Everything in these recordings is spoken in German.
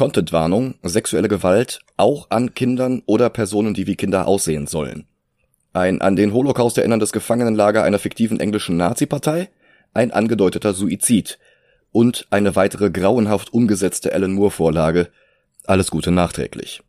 Contentwarnung, sexuelle Gewalt, auch an Kindern oder Personen, die wie Kinder aussehen sollen. Ein an den Holocaust erinnerndes Gefangenenlager einer fiktiven englischen Nazi-Partei, ein angedeuteter Suizid und eine weitere grauenhaft umgesetzte Alan Moore-Vorlage. Alles Gute nachträglich.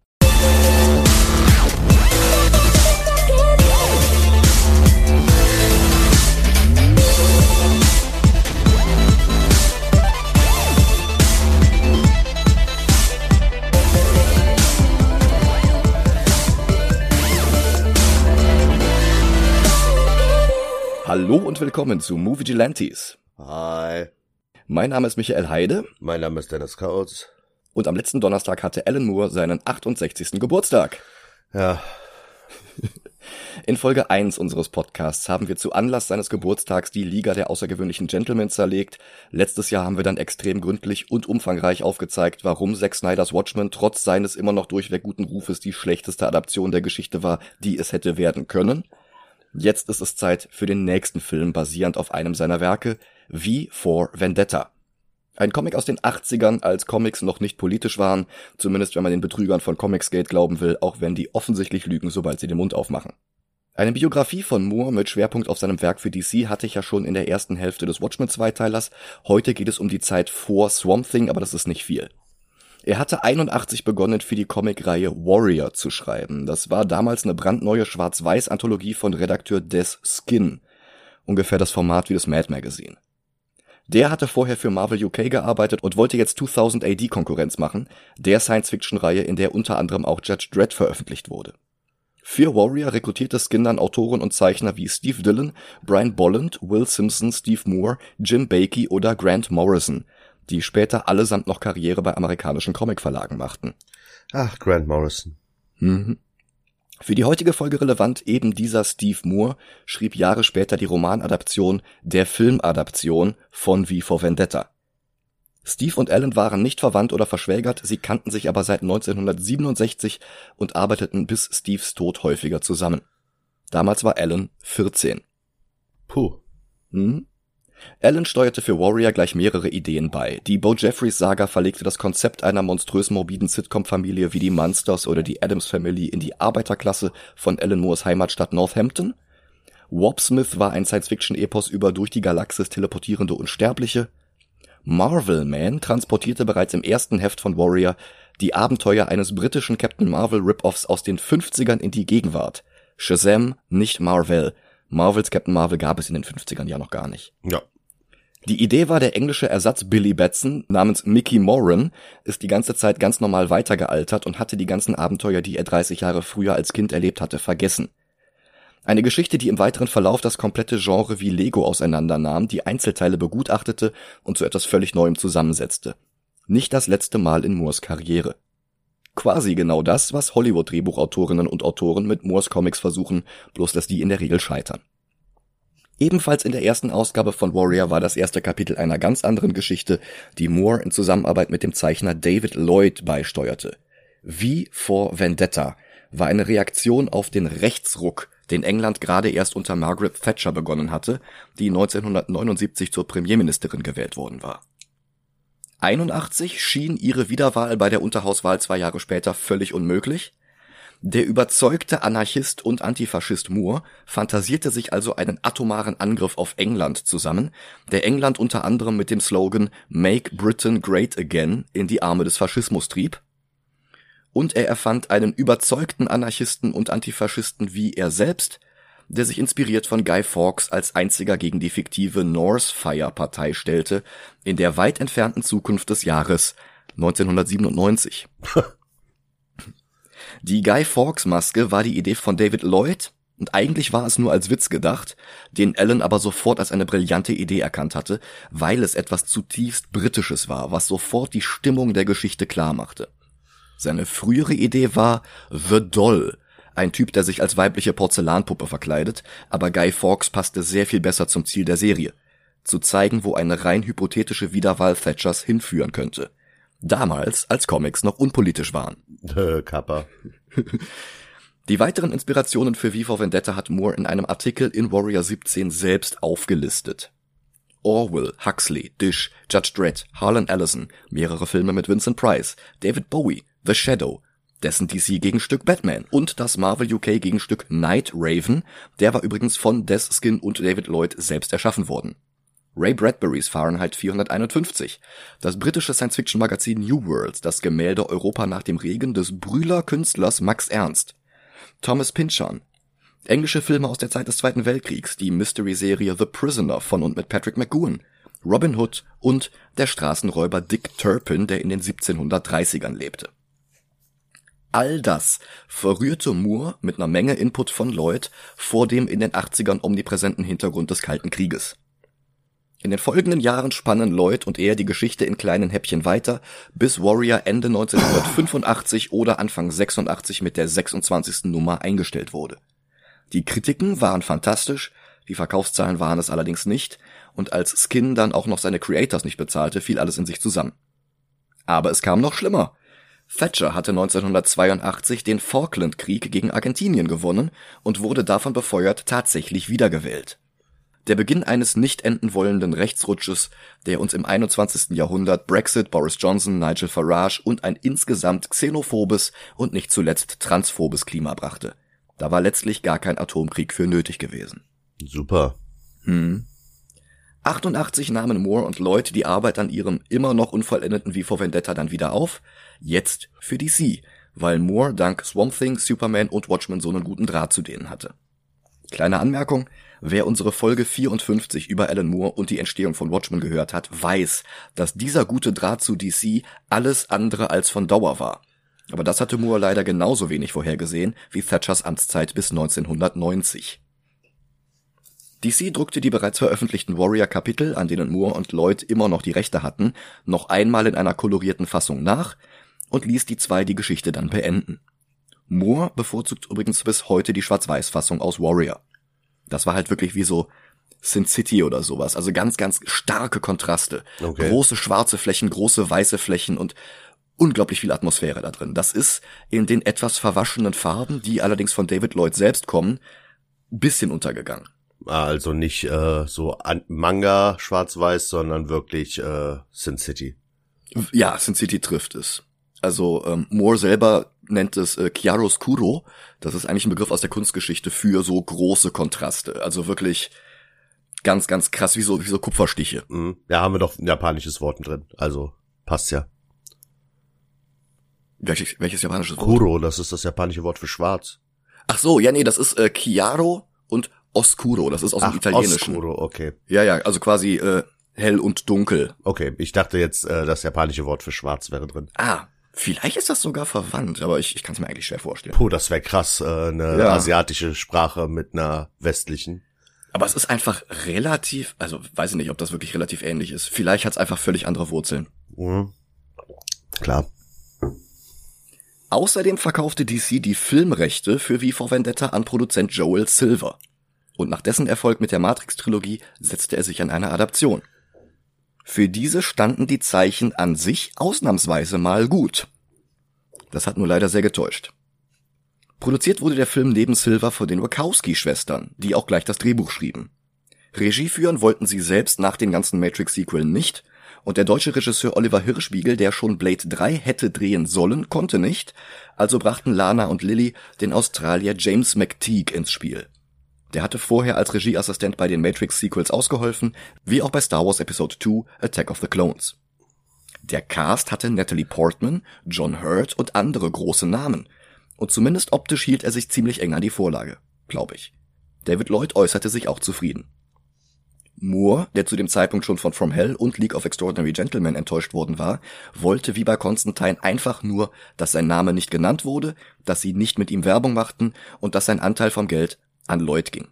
Hallo und willkommen zu Movie Gelantes. Hi. Mein Name ist Michael Heide. Mein Name ist Dennis Kautz. Und am letzten Donnerstag hatte Alan Moore seinen 68. Geburtstag. Ja. In Folge 1 unseres Podcasts haben wir zu Anlass seines Geburtstags die Liga der außergewöhnlichen Gentlemen zerlegt. Letztes Jahr haben wir dann extrem gründlich und umfangreich aufgezeigt, warum Zack Snyders Watchmen trotz seines immer noch durchweg guten Rufes die schlechteste Adaption der Geschichte war, die es hätte werden können. Jetzt ist es Zeit für den nächsten Film basierend auf einem seiner Werke, V for Vendetta. Ein Comic aus den 80ern, als Comics noch nicht politisch waren, zumindest wenn man den Betrügern von Comicsgate glauben will, auch wenn die offensichtlich lügen, sobald sie den Mund aufmachen. Eine Biografie von Moore mit Schwerpunkt auf seinem Werk für DC hatte ich ja schon in der ersten Hälfte des Watchmen-Zweiteilers. Heute geht es um die Zeit vor Swamp Thing, aber das ist nicht viel. Er hatte 81 begonnen, für die Comicreihe Warrior zu schreiben. Das war damals eine brandneue Schwarz-Weiß-Anthologie von Redakteur Des Skin. Ungefähr das Format wie das Mad Magazine. Der hatte vorher für Marvel UK gearbeitet und wollte jetzt 2000 AD Konkurrenz machen, der Science-Fiction-Reihe, in der unter anderem auch Judge Dredd veröffentlicht wurde. Für Warrior rekrutierte Skin dann Autoren und Zeichner wie Steve Dillon, Brian Bolland, Will Simpson, Steve Moore, Jim Bakey oder Grant Morrison – die später allesamt noch Karriere bei amerikanischen Comicverlagen machten. Ach, Grant Morrison. Mhm. Für die heutige Folge relevant eben dieser Steve Moore schrieb Jahre später die Romanadaption der Filmadaption von V for Vendetta. Steve und Alan waren nicht verwandt oder verschwägert, sie kannten sich aber seit 1967 und arbeiteten bis Steves Tod häufiger zusammen. Damals war Alan 14. Puh. Hm? Allen steuerte für Warrior gleich mehrere Ideen bei. Die Bo Jeffries Saga verlegte das Konzept einer monströs morbiden Sitcom-Familie wie die Munsters oder die Adams Family in die Arbeiterklasse von Alan Moores Heimatstadt Northampton. Warp Smith war ein Science-Fiction-Epos über durch die Galaxis teleportierende Unsterbliche. Marvel Man transportierte bereits im ersten Heft von Warrior die Abenteuer eines britischen Captain Marvel Rip-Offs aus den 50ern in die Gegenwart. Shazam, nicht Marvel. Marvels Captain Marvel gab es in den 50ern ja noch gar nicht. Ja. Die Idee war, der englische Ersatz Billy Batson namens Mickey Moran ist die ganze Zeit ganz normal weitergealtert und hatte die ganzen Abenteuer, die er 30 Jahre früher als Kind erlebt hatte, vergessen. Eine Geschichte, die im weiteren Verlauf das komplette Genre wie Lego auseinandernahm, die Einzelteile begutachtete und zu etwas völlig Neuem zusammensetzte. Nicht das letzte Mal in Moores Karriere. Quasi genau das, was Hollywood-Drehbuchautorinnen und Autoren mit Moores Comics versuchen, bloß dass die in der Regel scheitern. Ebenfalls in der ersten Ausgabe von Warrior war das erste Kapitel einer ganz anderen Geschichte, die Moore in Zusammenarbeit mit dem Zeichner David Lloyd beisteuerte. Wie for Vendetta war eine Reaktion auf den Rechtsruck, den England gerade erst unter Margaret Thatcher begonnen hatte, die 1979 zur Premierministerin gewählt worden war. 81 schien ihre Wiederwahl bei der Unterhauswahl zwei Jahre später völlig unmöglich, der überzeugte Anarchist und Antifaschist Moore fantasierte sich also einen atomaren Angriff auf England zusammen, der England unter anderem mit dem Slogan Make Britain Great Again in die Arme des Faschismus trieb. Und er erfand einen überzeugten Anarchisten und Antifaschisten wie er selbst, der sich inspiriert von Guy Fawkes als einziger gegen die fiktive Northfire Partei stellte, in der weit entfernten Zukunft des Jahres 1997. Die Guy Fawkes Maske war die Idee von David Lloyd und eigentlich war es nur als Witz gedacht, den Alan aber sofort als eine brillante Idee erkannt hatte, weil es etwas zutiefst Britisches war, was sofort die Stimmung der Geschichte klar machte. Seine frühere Idee war The Doll, ein Typ, der sich als weibliche Porzellanpuppe verkleidet, aber Guy Fawkes passte sehr viel besser zum Ziel der Serie, zu zeigen, wo eine rein hypothetische Wiederwahl Thatchers hinführen könnte. Damals, als Comics noch unpolitisch waren. Äh, Kappa. Die weiteren Inspirationen für V for Vendetta hat Moore in einem Artikel in Warrior 17 selbst aufgelistet. Orwell, Huxley, Dish, Judge Dredd, Harlan Ellison, mehrere Filme mit Vincent Price, David Bowie, The Shadow, dessen DC-Gegenstück Batman und das Marvel UK-Gegenstück Night Raven, der war übrigens von Des Skin und David Lloyd selbst erschaffen worden. Ray Bradburys Fahrenheit 451, das britische Science-Fiction-Magazin New World, das Gemälde Europa nach dem Regen des Brühler Künstlers Max Ernst, Thomas Pynchon, englische Filme aus der Zeit des Zweiten Weltkriegs, die Mystery-Serie The Prisoner von und mit Patrick McGowan, Robin Hood und der Straßenräuber Dick Turpin, der in den 1730ern lebte. All das verrührte Moore mit einer Menge Input von Lloyd vor dem in den 80ern omnipräsenten Hintergrund des Kalten Krieges. In den folgenden Jahren spannen Lloyd und er die Geschichte in kleinen Häppchen weiter, bis Warrior Ende 1985 oder Anfang 86 mit der 26. Nummer eingestellt wurde. Die Kritiken waren fantastisch, die Verkaufszahlen waren es allerdings nicht, und als Skin dann auch noch seine Creators nicht bezahlte, fiel alles in sich zusammen. Aber es kam noch schlimmer. Thatcher hatte 1982 den Falklandkrieg gegen Argentinien gewonnen und wurde davon befeuert tatsächlich wiedergewählt. Der Beginn eines nicht enden wollenden Rechtsrutsches, der uns im 21. Jahrhundert Brexit, Boris Johnson, Nigel Farage und ein insgesamt xenophobes und nicht zuletzt transphobes Klima brachte. Da war letztlich gar kein Atomkrieg für nötig gewesen. Super. Hm. 88 nahmen Moore und Lloyd die Arbeit an ihrem immer noch unvollendeten V for Vendetta dann wieder auf, jetzt für DC, weil Moore dank Swamp Thing, Superman und Watchmen so einen guten Draht zu denen hatte. Kleine Anmerkung, wer unsere Folge 54 über Alan Moore und die Entstehung von Watchmen gehört hat, weiß, dass dieser gute Draht zu DC alles andere als von Dauer war. Aber das hatte Moore leider genauso wenig vorhergesehen wie Thatchers Amtszeit bis 1990. DC druckte die bereits veröffentlichten Warrior-Kapitel, an denen Moore und Lloyd immer noch die Rechte hatten, noch einmal in einer kolorierten Fassung nach und ließ die zwei die Geschichte dann beenden. Moore bevorzugt übrigens bis heute die Schwarz-Weiß-Fassung aus Warrior. Das war halt wirklich wie so Sin City oder sowas. Also ganz, ganz starke Kontraste. Okay. Große schwarze Flächen, große weiße Flächen und unglaublich viel Atmosphäre da drin. Das ist in den etwas verwaschenen Farben, die allerdings von David Lloyd selbst kommen, bisschen untergegangen. Also nicht äh, so an Manga schwarz-weiß, sondern wirklich äh, Sin City. Ja, Sin City trifft es. Also ähm, Moore selber nennt es äh, Chiaroscuro. Das ist eigentlich ein Begriff aus der Kunstgeschichte für so große Kontraste. Also wirklich ganz, ganz krass, wie so, wie so Kupferstiche. Mhm. Ja, haben wir doch ein japanisches Wort drin. Also passt ja. Welches, welches japanisches Wort? Kuro, das ist das japanische Wort für schwarz. Ach so, ja, nee, das ist äh, Chiaro und Oscuro. Das ist aus dem Italienischen. Oscuro, okay. Ja, ja, also quasi äh, hell und dunkel. Okay, ich dachte jetzt, äh, das japanische Wort für schwarz wäre drin. Ah, vielleicht ist das sogar verwandt, aber ich, ich kann es mir eigentlich schwer vorstellen. Puh, das wäre krass, äh, eine Ja. asiatische Sprache mit einer westlichen. Aber es ist einfach relativ, also weiß ich nicht, ob das wirklich relativ ähnlich ist. Vielleicht hat es einfach völlig andere Wurzeln. Mhm. Klar. Außerdem verkaufte DC die Filmrechte für V for Vendetta an Produzent Joel Silver. Und nach dessen Erfolg mit der Matrix-Trilogie setzte er sich an eine Adaption. Für diese standen die Zeichen an sich ausnahmsweise mal gut. Das hat nur leider sehr getäuscht. Produziert wurde der Film neben Silver von den Wachowski-Schwestern, die auch gleich das Drehbuch schrieben. Regie führen wollten sie selbst nach den ganzen Matrix-Sequeln nicht, und der deutsche Regisseur Oliver Hirschbiegel, der schon Blade 3 hätte drehen sollen, konnte nicht, also brachten Lana und Lilly den Australier James McTeague ins Spiel. Der hatte vorher als Regieassistent bei den Matrix-Sequels ausgeholfen, wie auch bei Star Wars Episode 2 Attack of the Clones. Der Cast hatte Natalie Portman, John Hurt und andere große Namen. Und zumindest optisch hielt er sich ziemlich eng an die Vorlage, glaube ich. David Lloyd äußerte sich auch zufrieden. Moore, der zu dem Zeitpunkt schon von From Hell und League of Extraordinary Gentlemen enttäuscht worden war, wollte wie bei Constantine einfach nur, dass sein Name nicht genannt wurde, dass sie nicht mit ihm Werbung machten und dass sein Anteil vom Geld an Lloyd ging.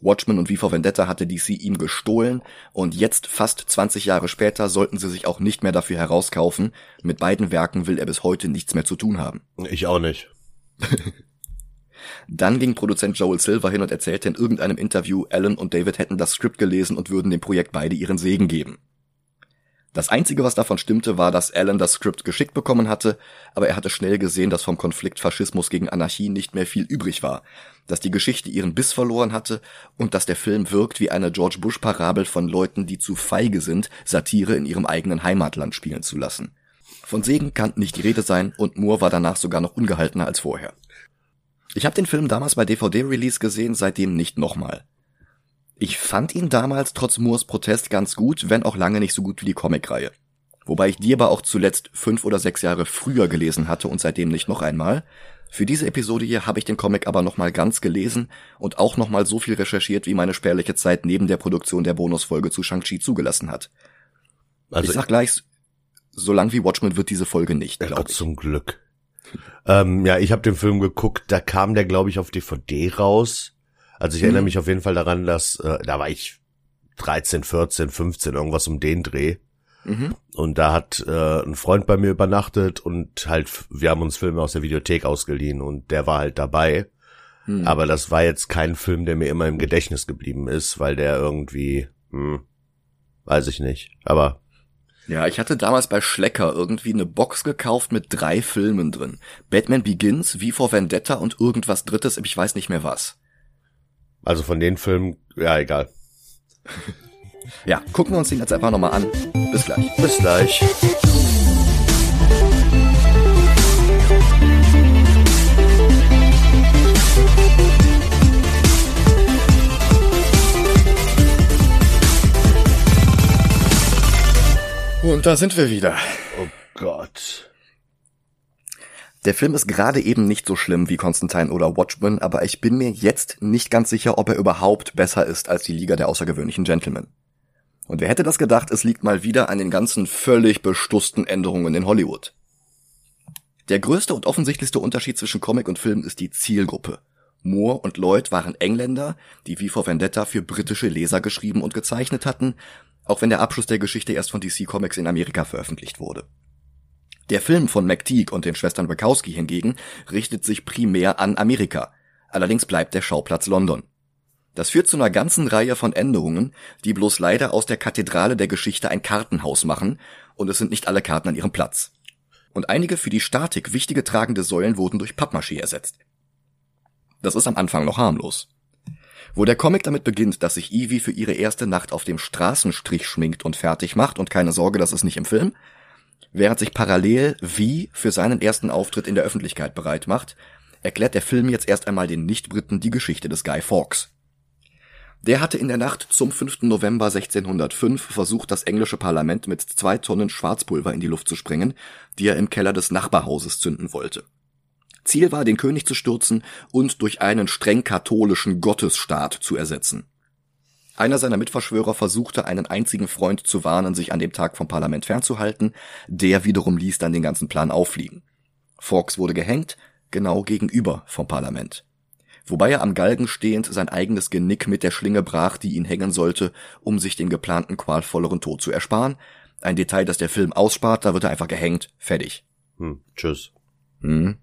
Watchmen und V for Vendetta hatte DC ihm gestohlen und jetzt, fast 20 Jahre später, sollten sie sich auch nicht mehr dafür herauskaufen. Mit beiden Werken will er bis heute nichts mehr zu tun haben. Ich auch nicht. Dann ging Produzent Joel Silver hin und erzählte in irgendeinem Interview, Alan und David hätten das Skript gelesen und würden dem Projekt beide ihren Segen geben. Das Einzige, was davon stimmte, war, dass Alan das Skript geschickt bekommen hatte, aber er hatte schnell gesehen, dass vom Konflikt Faschismus gegen Anarchie nicht mehr viel übrig war, dass die Geschichte ihren Biss verloren hatte und dass der Film wirkt wie eine George Bush-Parabel von Leuten, die zu feige sind, Satire in ihrem eigenen Heimatland spielen zu lassen. Von Segen kann nicht die Rede sein und Moore war danach sogar noch ungehaltener als vorher. Ich habe den Film damals bei DVD-Release gesehen, seitdem nicht nochmal. Ich fand ihn damals trotz Moores Protest ganz gut, wenn auch lange nicht so gut wie die Comicreihe. Wobei ich die aber auch zuletzt fünf oder sechs Jahre früher gelesen hatte und seitdem nicht noch einmal. Für diese Episode hier habe ich den Comic aber nochmal ganz gelesen und auch nochmal so viel recherchiert, wie meine spärliche Zeit neben der Produktion der Bonusfolge zu Shang-Chi zugelassen hat. Also ich sag gleich, so lang wie Watchmen wird diese Folge nicht, glaube ich. Zum Glück. ähm, ja, ich habe den Film geguckt, da kam der, glaube ich, auf DVD raus. Also ich mhm. erinnere mich auf jeden Fall daran, dass äh, da war ich 13, 14, 15, irgendwas um den Dreh. Mhm. Und da hat äh, ein Freund bei mir übernachtet und halt, wir haben uns Filme aus der Videothek ausgeliehen und der war halt dabei. Mhm. Aber das war jetzt kein Film, der mir immer im Gedächtnis geblieben ist, weil der irgendwie, hm, weiß ich nicht. Aber ja, ich hatte damals bei Schlecker irgendwie eine Box gekauft mit drei Filmen drin. Batman Begins, Wie vor Vendetta und irgendwas drittes, ich weiß nicht mehr was. Also von den Filmen, ja, egal. ja, gucken wir uns den jetzt einfach nochmal an. Bis gleich. Bis gleich. Und da sind wir wieder. Oh Gott. Der Film ist gerade eben nicht so schlimm wie Constantine oder Watchmen, aber ich bin mir jetzt nicht ganz sicher, ob er überhaupt besser ist als die Liga der außergewöhnlichen Gentlemen. Und wer hätte das gedacht, es liegt mal wieder an den ganzen völlig bestussten Änderungen in Hollywood. Der größte und offensichtlichste Unterschied zwischen Comic und Film ist die Zielgruppe. Moore und Lloyd waren Engländer, die wie vor Vendetta für britische Leser geschrieben und gezeichnet hatten, auch wenn der Abschluss der Geschichte erst von DC Comics in Amerika veröffentlicht wurde. Der Film von McTeague und den Schwestern Wachowski hingegen richtet sich primär an Amerika. Allerdings bleibt der Schauplatz London. Das führt zu einer ganzen Reihe von Änderungen, die bloß leider aus der Kathedrale der Geschichte ein Kartenhaus machen, und es sind nicht alle Karten an ihrem Platz. Und einige für die Statik wichtige tragende Säulen wurden durch Pappmaché ersetzt. Das ist am Anfang noch harmlos. Wo der Comic damit beginnt, dass sich Evie für ihre erste Nacht auf dem Straßenstrich schminkt und fertig macht, und keine Sorge, das ist nicht im Film, Während sich parallel wie für seinen ersten Auftritt in der Öffentlichkeit bereit macht, erklärt der Film jetzt erst einmal den Nicht-Briten die Geschichte des Guy Fawkes. Der hatte in der Nacht zum 5. November 1605 versucht, das englische Parlament mit zwei Tonnen Schwarzpulver in die Luft zu sprengen, die er im Keller des Nachbarhauses zünden wollte. Ziel war, den König zu stürzen und durch einen streng katholischen Gottesstaat zu ersetzen. Einer seiner Mitverschwörer versuchte, einen einzigen Freund zu warnen, sich an dem Tag vom Parlament fernzuhalten, der wiederum ließ dann den ganzen Plan auffliegen. Fawkes wurde gehängt, genau gegenüber vom Parlament. Wobei er am Galgen stehend sein eigenes Genick mit der Schlinge brach, die ihn hängen sollte, um sich den geplanten qualvolleren Tod zu ersparen. Ein Detail, das der Film ausspart, da wird er einfach gehängt, fertig. Hm, tschüss. Hm.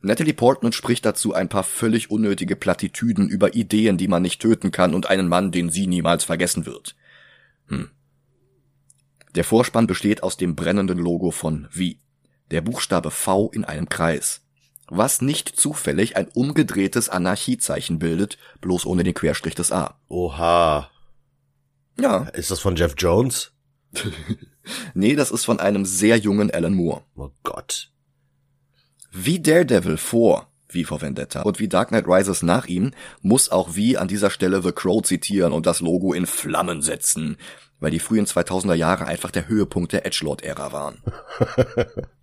Natalie Portman spricht dazu ein paar völlig unnötige Plattitüden über Ideen, die man nicht töten kann und einen Mann, den sie niemals vergessen wird. Hm. Der Vorspann besteht aus dem brennenden Logo von Wie. Der Buchstabe V in einem Kreis. Was nicht zufällig ein umgedrehtes Anarchiezeichen bildet, bloß ohne den Querstrich des A. Oha. Ja. Ist das von Jeff Jones? nee, das ist von einem sehr jungen Alan Moore. Oh Gott. Wie Daredevil vor wie vor Vendetta und wie Dark Knight Rises nach ihm muss auch wie an dieser Stelle The Crow zitieren und das Logo in Flammen setzen, weil die frühen 2000er Jahre einfach der Höhepunkt der Edgelord-Ära waren.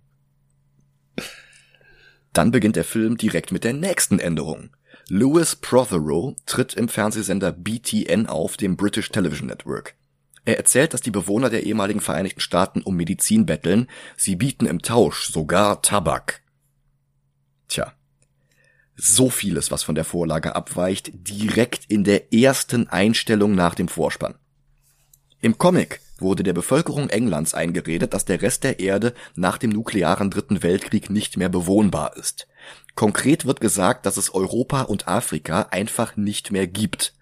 Dann beginnt der Film direkt mit der nächsten Änderung. Louis Prothero tritt im Fernsehsender BTN auf, dem British Television Network. Er erzählt, dass die Bewohner der ehemaligen Vereinigten Staaten um Medizin betteln, sie bieten im Tausch sogar Tabak. Tja. So vieles, was von der Vorlage abweicht, direkt in der ersten Einstellung nach dem Vorspann. Im Comic wurde der Bevölkerung Englands eingeredet, dass der Rest der Erde nach dem nuklearen Dritten Weltkrieg nicht mehr bewohnbar ist. Konkret wird gesagt, dass es Europa und Afrika einfach nicht mehr gibt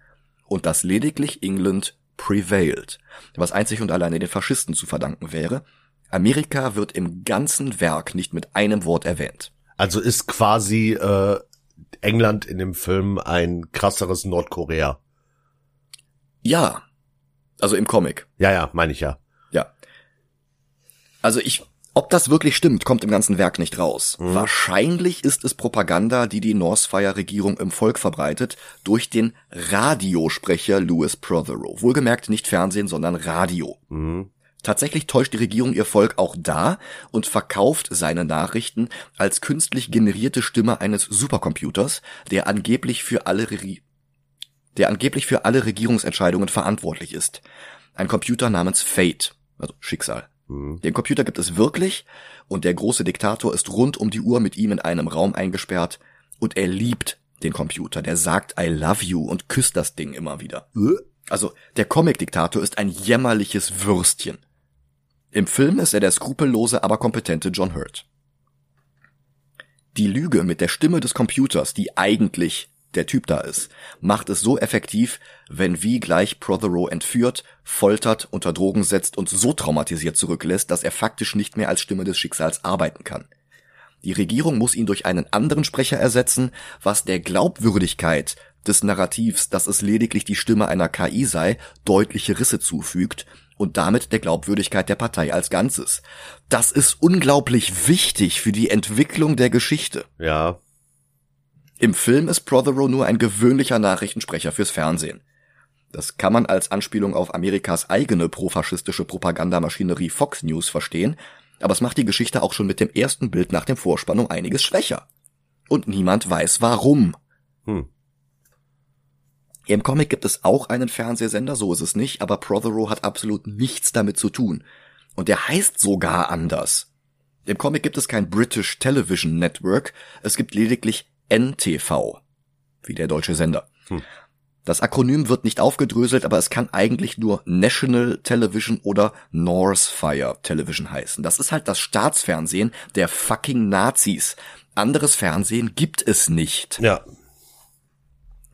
und dass lediglich England prevailed, was einzig und alleine den Faschisten zu verdanken wäre. Amerika wird im ganzen Werk nicht mit einem Wort erwähnt. Also ist quasi äh, England in dem Film ein krasseres Nordkorea. Ja. Also im Comic. Ja, ja, meine ich ja. Ja. Also ich, ob das wirklich stimmt, kommt im ganzen Werk nicht raus. Mhm. Wahrscheinlich ist es Propaganda, die die Northfire-Regierung im Volk verbreitet, durch den Radiosprecher Louis Prothero. Wohlgemerkt nicht Fernsehen, sondern Radio. Mhm. Tatsächlich täuscht die Regierung ihr Volk auch da und verkauft seine Nachrichten als künstlich generierte Stimme eines Supercomputers, der angeblich für alle Re der angeblich für alle Regierungsentscheidungen verantwortlich ist. Ein Computer namens Fate, also Schicksal. Mhm. Den Computer gibt es wirklich und der große Diktator ist rund um die Uhr mit ihm in einem Raum eingesperrt und er liebt den Computer. Der sagt I love you und küsst das Ding immer wieder. Äh? Also der Comic-Diktator ist ein jämmerliches Würstchen. Im Film ist er der skrupellose, aber kompetente John Hurt. Die Lüge mit der Stimme des Computers, die eigentlich der Typ da ist, macht es so effektiv, wenn wie gleich Prothero entführt, foltert, unter Drogen setzt und so traumatisiert zurücklässt, dass er faktisch nicht mehr als Stimme des Schicksals arbeiten kann. Die Regierung muss ihn durch einen anderen Sprecher ersetzen, was der Glaubwürdigkeit des Narrativs, dass es lediglich die Stimme einer KI sei, deutliche Risse zufügt und damit der Glaubwürdigkeit der Partei als Ganzes. Das ist unglaublich wichtig für die Entwicklung der Geschichte. Ja. Im Film ist Prothero nur ein gewöhnlicher Nachrichtensprecher fürs Fernsehen. Das kann man als Anspielung auf Amerikas eigene profaschistische Propagandamaschinerie Fox News verstehen, aber es macht die Geschichte auch schon mit dem ersten Bild nach dem Vorspann um einiges schwächer. Und niemand weiß warum. Hm. Im Comic gibt es auch einen Fernsehsender, so ist es nicht, aber Prothero hat absolut nichts damit zu tun. Und der heißt sogar anders. Im Comic gibt es kein British Television Network, es gibt lediglich NTV, wie der deutsche Sender. Hm. Das Akronym wird nicht aufgedröselt, aber es kann eigentlich nur National Television oder Northfire Television heißen. Das ist halt das Staatsfernsehen der fucking Nazis. Anderes Fernsehen gibt es nicht. Ja,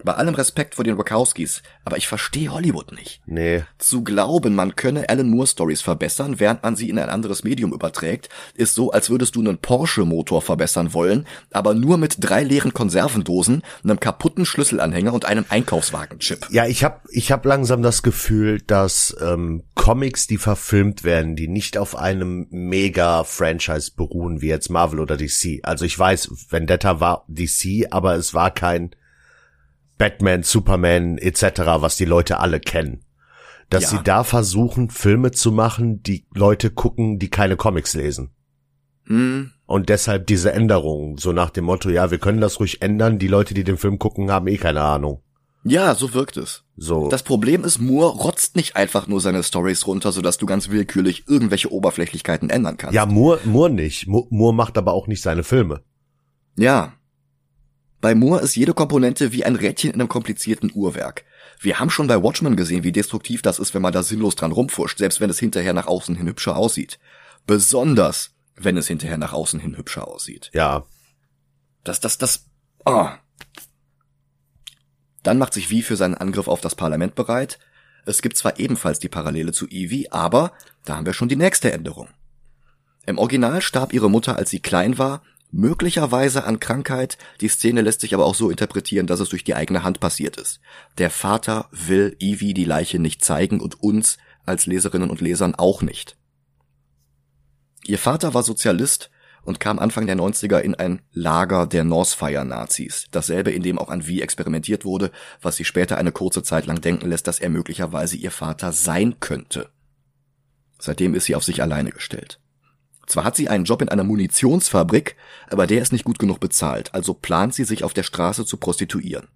bei allem Respekt vor den Wachowskis, aber ich verstehe Hollywood nicht. Nee. Zu glauben, man könne Alan Moore Stories verbessern, während man sie in ein anderes Medium überträgt, ist so, als würdest du einen Porsche-Motor verbessern wollen, aber nur mit drei leeren Konservendosen, einem kaputten Schlüsselanhänger und einem Einkaufswagenchip. Ja, ich hab, ich hab langsam das Gefühl, dass ähm, Comics, die verfilmt werden, die nicht auf einem Mega-Franchise beruhen, wie jetzt Marvel oder DC. Also ich weiß, Vendetta war DC, aber es war kein Batman, Superman etc., was die Leute alle kennen. Dass ja. sie da versuchen, Filme zu machen, die Leute gucken, die keine Comics lesen. Hm. Und deshalb diese Änderungen, so nach dem Motto, ja, wir können das ruhig ändern, die Leute, die den Film gucken, haben eh keine Ahnung. Ja, so wirkt es. So. Das Problem ist, Moore rotzt nicht einfach nur seine Stories runter, sodass du ganz willkürlich irgendwelche Oberflächlichkeiten ändern kannst. Ja, Moore, Moore nicht. Moore macht aber auch nicht seine Filme. Ja, bei Moore ist jede Komponente wie ein Rädchen in einem komplizierten Uhrwerk. Wir haben schon bei Watchmen gesehen, wie destruktiv das ist, wenn man da sinnlos dran rumfuscht, selbst wenn es hinterher nach außen hin hübscher aussieht. Besonders, wenn es hinterher nach außen hin hübscher aussieht. Ja. Das, das, das, oh. Dann macht sich Wie für seinen Angriff auf das Parlament bereit. Es gibt zwar ebenfalls die Parallele zu Evie, aber da haben wir schon die nächste Änderung. Im Original starb ihre Mutter, als sie klein war, möglicherweise an Krankheit. Die Szene lässt sich aber auch so interpretieren, dass es durch die eigene Hand passiert ist. Der Vater will Evie die Leiche nicht zeigen und uns als Leserinnen und Lesern auch nicht. Ihr Vater war Sozialist und kam Anfang der 90er in ein Lager der Northfire-Nazis, dasselbe, in dem auch an Wie experimentiert wurde, was sie später eine kurze Zeit lang denken lässt, dass er möglicherweise ihr Vater sein könnte. Seitdem ist sie auf sich alleine gestellt. Zwar hat sie einen Job in einer Munitionsfabrik, aber der ist nicht gut genug bezahlt, also plant sie sich auf der Straße zu prostituieren.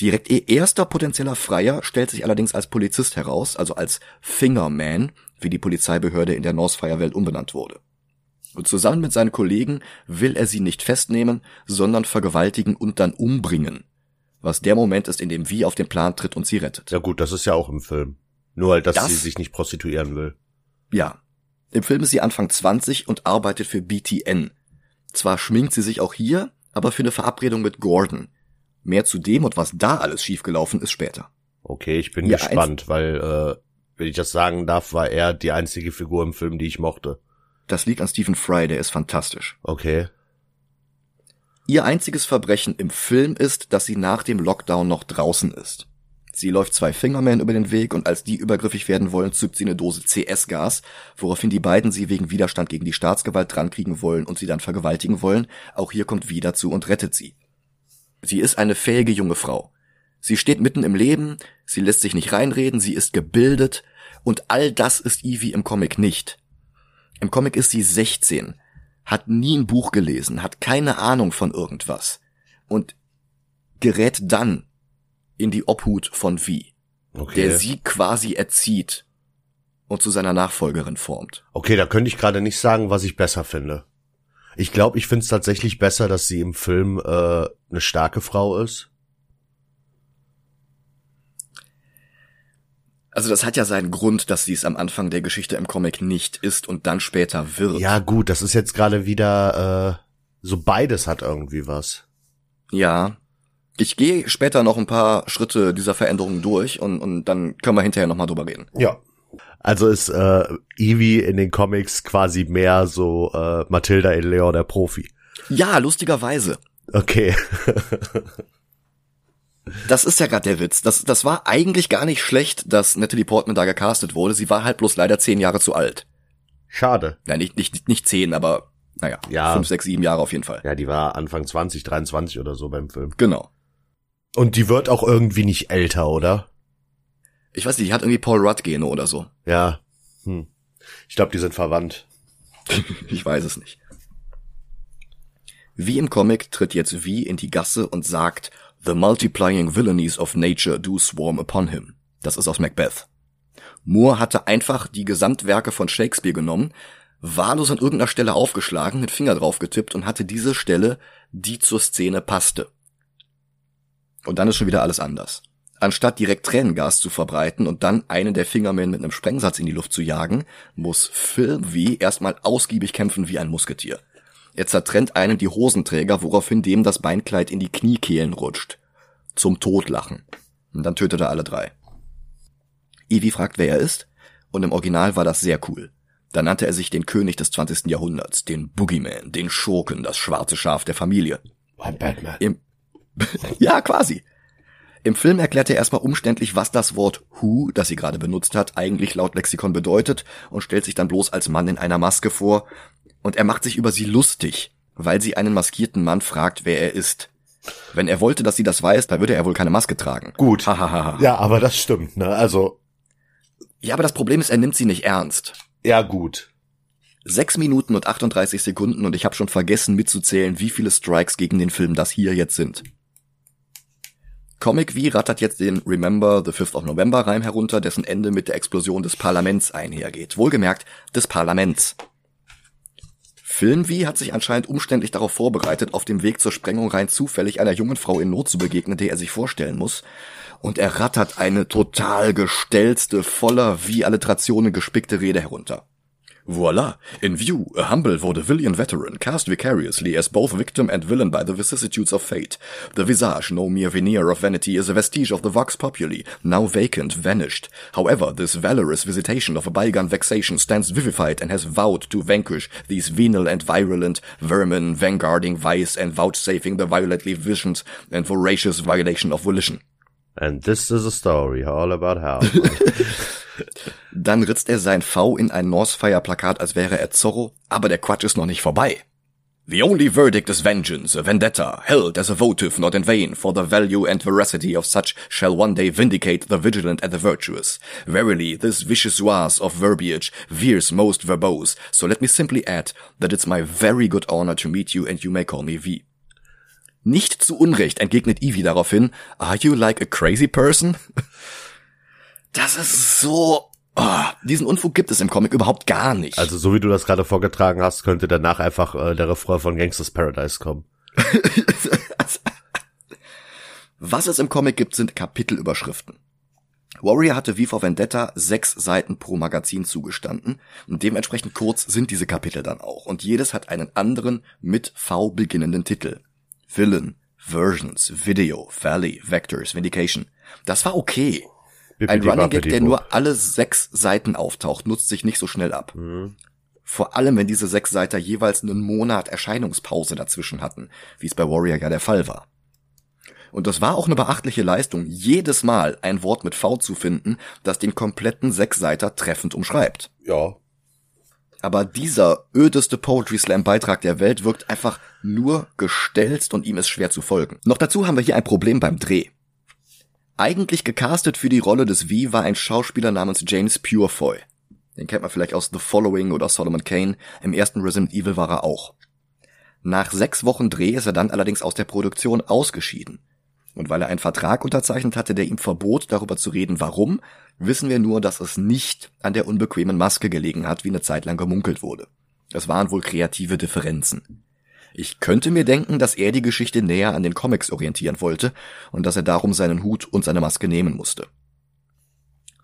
Direkt ihr erster potenzieller Freier stellt sich allerdings als Polizist heraus, also als Fingerman, wie die Polizeibehörde in der Northfire-Welt umbenannt wurde. Und zusammen mit seinen Kollegen will er sie nicht festnehmen, sondern vergewaltigen und dann umbringen. Was der Moment ist, in dem Vi auf den Plan tritt und sie rettet. Ja gut, das ist ja auch im Film. Nur halt, dass das, sie sich nicht prostituieren will. Ja, im Film ist sie Anfang 20 und arbeitet für BTN. Zwar schminkt sie sich auch hier, aber für eine Verabredung mit Gordon. Mehr zu dem und was da alles schiefgelaufen ist später. Okay, ich bin Ja, gespannt, weil, äh, wenn ich das sagen darf, war er die einzige Figur im Film, die ich mochte. Das liegt an Stephen Fry, der ist fantastisch. Okay. Ihr einziges Verbrechen im Film ist, dass sie nach dem Lockdown noch draußen ist. Sie läuft zwei Fingermen über den Weg und als die übergriffig werden wollen, zückt sie eine Dose CS-Gas, woraufhin die beiden sie wegen Widerstand gegen die Staatsgewalt drankriegen wollen und sie dann vergewaltigen wollen. Auch hier kommt Vida zu und rettet sie. Sie ist eine fähige junge Frau. Sie steht mitten im Leben, sie lässt sich nicht reinreden, sie ist gebildet und all das ist Evie im Comic nicht. Im Comic ist sie 16, hat nie ein Buch gelesen, hat keine Ahnung von irgendwas und gerät dann in die Obhut von Vi, Okay. der sie quasi erzieht und zu seiner Nachfolgerin formt. Okay, da könnte ich gerade nicht sagen, was ich besser finde. Ich glaube, ich finde es tatsächlich besser, dass sie im Film äh, eine starke Frau ist. Also das hat ja seinen Grund, dass sie es am Anfang der Geschichte im Comic nicht ist und dann später wird. Ja, gut, das ist jetzt gerade wieder äh, so beides hat irgendwie was. Ja. Ich gehe später noch ein paar Schritte dieser Veränderungen durch und, und dann können wir hinterher nochmal drüber reden. Ja. Also ist äh, Evie in den Comics quasi mehr so äh, Matilda in Leon der Profi. Ja, lustigerweise. Okay. Das ist ja gerade der Witz. Das, das war eigentlich gar nicht schlecht, dass Natalie Portman da gecastet wurde. Sie war halt bloß leider zehn Jahre zu alt. Schade. Ja, nicht, nicht, nicht zehn, aber naja, Ja. fünf, sechs, sieben Jahre auf jeden Fall. Ja, die war Anfang 20, 23 oder so beim Film. Genau. Und die wird auch irgendwie nicht älter, oder? Ich weiß nicht, die hat irgendwie Paul Rudd-Gene oder so. Ja. Hm. Ich glaube, die sind verwandt. Ich weiß es nicht. Wie im Comic tritt jetzt Wie in die Gasse und sagt, The multiplying villainies of nature do swarm upon him. Das ist aus Macbeth. Moore hatte einfach die Gesamtwerke von Shakespeare genommen, wahllos an irgendeiner Stelle aufgeschlagen, mit Finger drauf getippt und hatte diese Stelle, die zur Szene passte. Und dann ist schon wieder alles anders. Anstatt direkt Tränengas zu verbreiten und dann einen der Fingermen mit einem Sprengsatz in die Luft zu jagen, muss Phil V erstmal ausgiebig kämpfen wie ein Musketier. Er zertrennt einen die Hosenträger, woraufhin dem das Beinkleid in die Kniekehlen rutscht. Zum Todlachen. Und dann tötet er alle drei. Evie fragt, wer er ist, und im Original war das sehr cool. Da nannte er sich den König des 20. Jahrhunderts, den Boogeyman, den Schurken, das schwarze Schaf der Familie. Im ja, quasi. Im Film erklärt er erstmal umständlich, was das Wort Who, das sie gerade benutzt hat, eigentlich laut Lexikon bedeutet und stellt sich dann bloß als Mann in einer Maske vor. Und er macht sich über sie lustig, weil sie einen maskierten Mann fragt, wer er ist. Wenn er wollte, dass sie das weiß, dann würde er wohl keine Maske tragen. Gut. Hahaha. Ja, aber das stimmt, ne? Also, Ja, aber das Problem ist, er nimmt sie nicht ernst. ja gut. Sechs Minuten und 38 Sekunden und ich habe schon vergessen mitzuzählen, wie viele Strikes gegen den Film das hier jetzt sind. Comic V rattert jetzt den Remember the 5th of November Reim herunter, dessen Ende mit der Explosion des Parlaments einhergeht. Wohlgemerkt, des Parlaments. Film V hat sich anscheinend umständlich darauf vorbereitet, auf dem Weg zur Sprengung rein zufällig einer jungen Frau in Not zu begegnen, der er sich vorstellen muss. Und er rattert eine total gestelzte, voller wie Alliterationen gespickte Rede herunter. Voila! In view, a humble vaudevillian veteran, cast vicariously as both victim and villain by the vicissitudes of fate. The visage, no mere veneer of vanity, is a vestige of the vox populi, now vacant, vanished. However, this valorous visitation of a bygone vexation stands vivified and has vowed to vanquish these venal and virulent vermin, vanguarding vice and vouchsafing the violently visioned and voracious violation of volition. And this is a story all about how. Dann ritzt er sein V in ein Northfire-Plakat, als wäre er Zorro, aber der Quatsch ist noch nicht vorbei. The only verdict is vengeance, a vendetta, held as a votive not in vain, for the value and veracity of such shall one day vindicate the vigilant and the virtuous. Verily, this vicious oise of verbiage veers most verbose, so let me simply add that it's my very good honor to meet you and you may call me V. Nicht zu Unrecht entgegnet Evie daraufhin, are you like a crazy person? Das ist so. Oh, diesen Unfug gibt es im Comic überhaupt gar nicht. also, so wie du das gerade vorgetragen hast, könnte danach einfach äh, der Refrain von Gangsters Paradise kommen. Was es im Comic gibt, sind Kapitelüberschriften. Warrior hatte wie vor Vendetta sechs Seiten pro Magazin zugestanden und dementsprechend kurz sind diese Kapitel dann auch und jedes hat einen anderen mit V beginnenden Titel. Villain, Versions, Video, Valley, Vectors, Vindication. Das war okay. Ein Running Gag, der nur alle sechs Seiten auftaucht, nutzt sich nicht so schnell ab. Mhm. Vor allem, wenn diese sechs Seiten jeweils einen Monat Erscheinungspause dazwischen hatten, wie es bei Warrior ja der Fall war. Und das war auch eine beachtliche Leistung, jedes Mal ein Wort mit V zu finden, das den kompletten Sechsseiter treffend umschreibt. Ja. Aber dieser ödeste Poetry Slam Beitrag der Welt wirkt einfach nur gestelzt und ihm ist schwer zu folgen. Noch dazu haben wir hier ein Problem beim Dreh. Eigentlich gecastet für die Rolle des V war ein Schauspieler namens James Purefoy. Den kennt man vielleicht aus The Following oder Solomon Kane. Im ersten Resident Evil war er auch. Nach sechs Wochen Dreh ist er dann allerdings aus der Produktion ausgeschieden. Und weil er einen Vertrag unterzeichnet hatte, der ihm verbot, darüber zu reden, warum, wissen wir nur, dass es nicht an der unbequemen Maske gelegen hat, wie eine Zeit lang gemunkelt wurde. Es waren wohl kreative Differenzen. Ich könnte mir denken, dass er die Geschichte näher an den Comics orientieren wollte und dass er darum seinen Hut und seine Maske nehmen musste.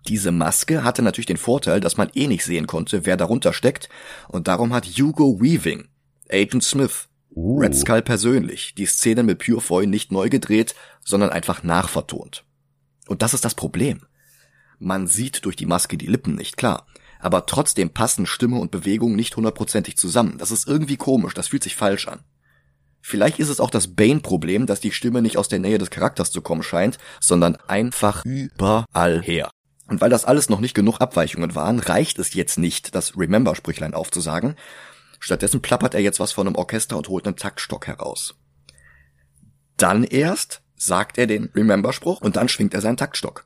Diese Maske hatte natürlich den Vorteil, dass man eh nicht sehen konnte, wer darunter steckt, und darum hat Hugo Weaving, Agent Smith, uh. Red Skull persönlich, die Szene mit Purefoy nicht neu gedreht, sondern einfach nachvertont. Und das ist das Problem. Man sieht durch die Maske die Lippen nicht klar, aber trotzdem passen Stimme und Bewegung nicht hundertprozentig zusammen. Das ist irgendwie komisch, das fühlt sich falsch an. Vielleicht ist es auch das Bane-Problem, dass die Stimme nicht aus der Nähe des Charakters zu kommen scheint, sondern einfach überall her. Und weil das alles noch nicht genug Abweichungen waren, reicht es jetzt nicht, das Remember-Sprüchlein aufzusagen. Stattdessen plappert er jetzt was von einem Orchester und holt einen Taktstock heraus. Dann erst sagt er den Remember-Spruch und dann schwingt er seinen Taktstock.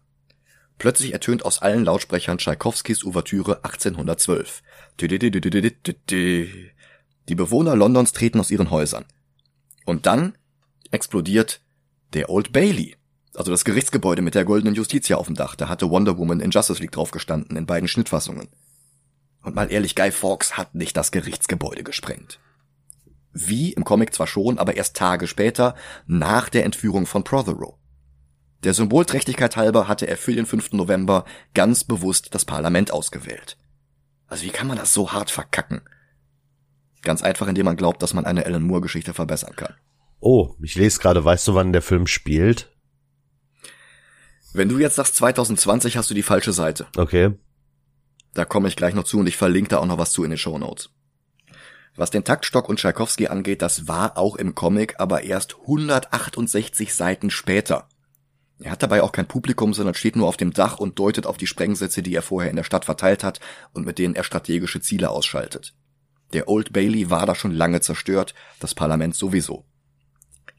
Plötzlich ertönt aus allen Lautsprechern Tschaikowskis Ouvertüre 1812. Die Bewohner Londons treten aus ihren Häusern. Und dann explodiert der Old Bailey. Also das Gerichtsgebäude mit der goldenen Justitia auf dem Dach. Da hatte Wonder Woman in Justice League drauf gestanden, in beiden Schnittfassungen. Und mal ehrlich, Guy Fawkes hat nicht das Gerichtsgebäude gesprengt. Wie im Comic zwar schon, aber erst Tage später, nach der Entführung von Prothero. Der Symbolträchtigkeit halber hatte er für den 5. November ganz bewusst das Parlament ausgewählt. Also wie kann man das so hart verkacken? Ganz einfach, indem man glaubt, dass man eine Alan Moore Geschichte verbessern kann. Oh, ich lese gerade, weißt du, wann der Film spielt? Wenn du jetzt sagst 2020, hast du die falsche Seite. Okay. Da komme ich gleich noch zu und ich verlinke da auch noch was zu in den Show Notes. Was den Taktstock und Tchaikovsky angeht, das war auch im Comic, aber erst 168 Seiten später. Er hat dabei auch kein Publikum, sondern steht nur auf dem Dach und deutet auf die Sprengsätze, die er vorher in der Stadt verteilt hat und mit denen er strategische Ziele ausschaltet. Der Old Bailey war da schon lange zerstört, das Parlament sowieso.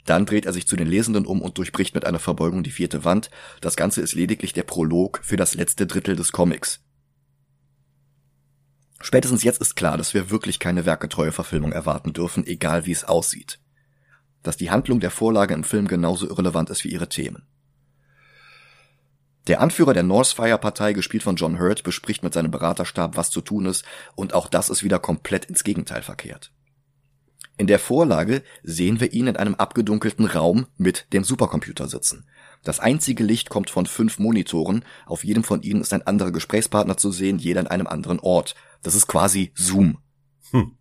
Dann dreht er sich zu den Lesenden um und durchbricht mit einer Verbeugung die vierte Wand. Das Ganze ist lediglich der Prolog für das letzte Drittel des Comics. Spätestens jetzt ist klar, dass wir wirklich keine werketreue Verfilmung erwarten dürfen, egal wie es aussieht. Dass die Handlung der Vorlage im Film genauso irrelevant ist wie ihre Themen. Der Anführer der Northfire-Partei, gespielt von John Hurt, bespricht mit seinem Beraterstab, was zu tun ist, und auch das ist wieder komplett ins Gegenteil verkehrt. In der Vorlage sehen wir ihn in einem abgedunkelten Raum mit dem Supercomputer sitzen. Das einzige Licht kommt von fünf Monitoren, auf jedem von ihnen ist ein anderer Gesprächspartner zu sehen, jeder an einem anderen Ort. Das ist quasi Zoom. Hm.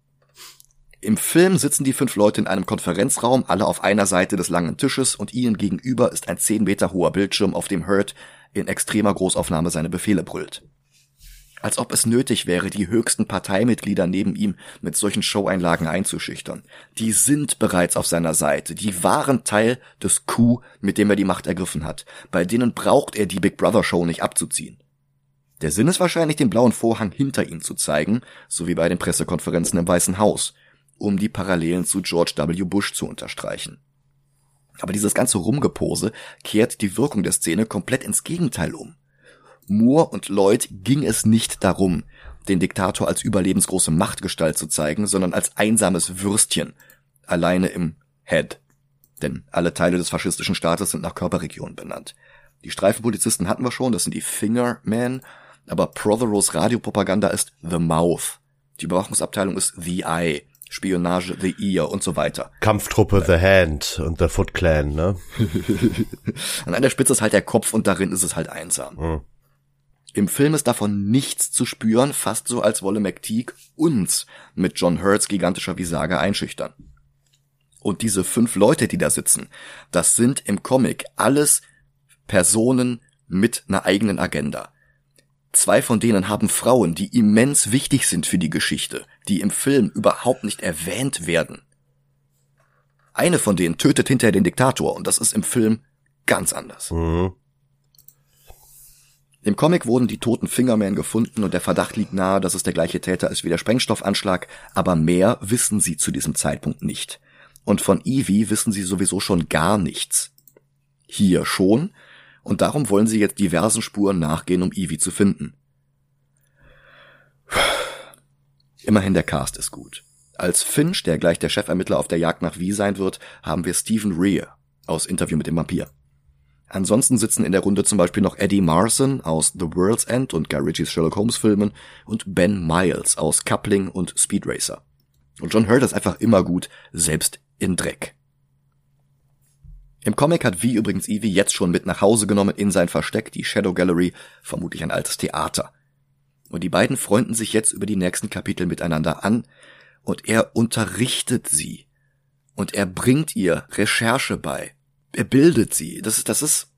Im Film sitzen die fünf Leute in einem Konferenzraum, alle auf einer Seite des langen Tisches und ihnen gegenüber ist ein zehn Meter hoher Bildschirm, auf dem Hurt in extremer Großaufnahme seine Befehle brüllt. Als ob es nötig wäre, die höchsten Parteimitglieder neben ihm mit solchen Showeinlagen einzuschüchtern. Die sind bereits auf seiner Seite, die waren Teil des Coup, mit dem er die Macht ergriffen hat. Bei denen braucht er die Big Brother Show nicht abzuziehen. Der Sinn ist wahrscheinlich, den blauen Vorhang hinter ihm zu zeigen, so wie bei den Pressekonferenzen im Weißen Haus, um die Parallelen zu George W. Bush zu unterstreichen. Aber dieses ganze Rumgepose kehrt die Wirkung der Szene komplett ins Gegenteil um. Moore und Lloyd ging es nicht darum, den Diktator als überlebensgroße Machtgestalt zu zeigen, sondern als einsames Würstchen, alleine im Head. Denn alle Teile des faschistischen Staates sind nach Körperregion benannt. Die Streifenpolizisten hatten wir schon, das sind die Fingermen, aber Protheros Radiopropaganda ist The Mouth. Die Überwachungsabteilung ist The Eye. Spionage, The Ear und so weiter. Kampftruppe The Hand und The Foot Clan, ne? An einer Spitze ist halt der Kopf und darin ist es halt einsam. Mhm. Im Film ist davon nichts zu spüren, fast so als wolle McTeague uns mit John Hurts gigantischer Visage einschüchtern. Und diese fünf Leute, die da sitzen, das sind im Comic alles Personen mit einer eigenen Agenda. Zwei von denen haben Frauen, die immens wichtig sind für die Geschichte, die im Film überhaupt nicht erwähnt werden. Eine von denen tötet hinterher den Diktator und das ist im Film ganz anders. Mhm. Im Comic wurden die toten Fingermen gefunden und der Verdacht liegt nahe, dass es der gleiche Täter ist wie der Sprengstoffanschlag, aber mehr wissen sie zu diesem Zeitpunkt nicht. Und von Evie wissen sie sowieso schon gar nichts. Hier schon, und darum wollen sie jetzt diversen Spuren nachgehen, um Evie zu finden. Immerhin der Cast ist gut. Als Finch, der gleich der Chefermittler auf der Jagd nach Wie sein wird, haben wir Stephen Rear aus Interview mit dem Vampir. Ansonsten sitzen in der Runde zum Beispiel noch Eddie Marson aus The World's End und Guy Ritchies Sherlock Holmes Filmen und Ben Miles aus Coupling und Speed Racer. Und John Hurt ist einfach immer gut, selbst in Dreck. Im Comic hat V übrigens Evie jetzt schon mit nach Hause genommen in sein Versteck, die Shadow Gallery, vermutlich ein altes Theater. Und die beiden freunden sich jetzt über die nächsten Kapitel miteinander an, und er unterrichtet sie. Und er bringt ihr Recherche bei. Er bildet sie. Das ist, das ist,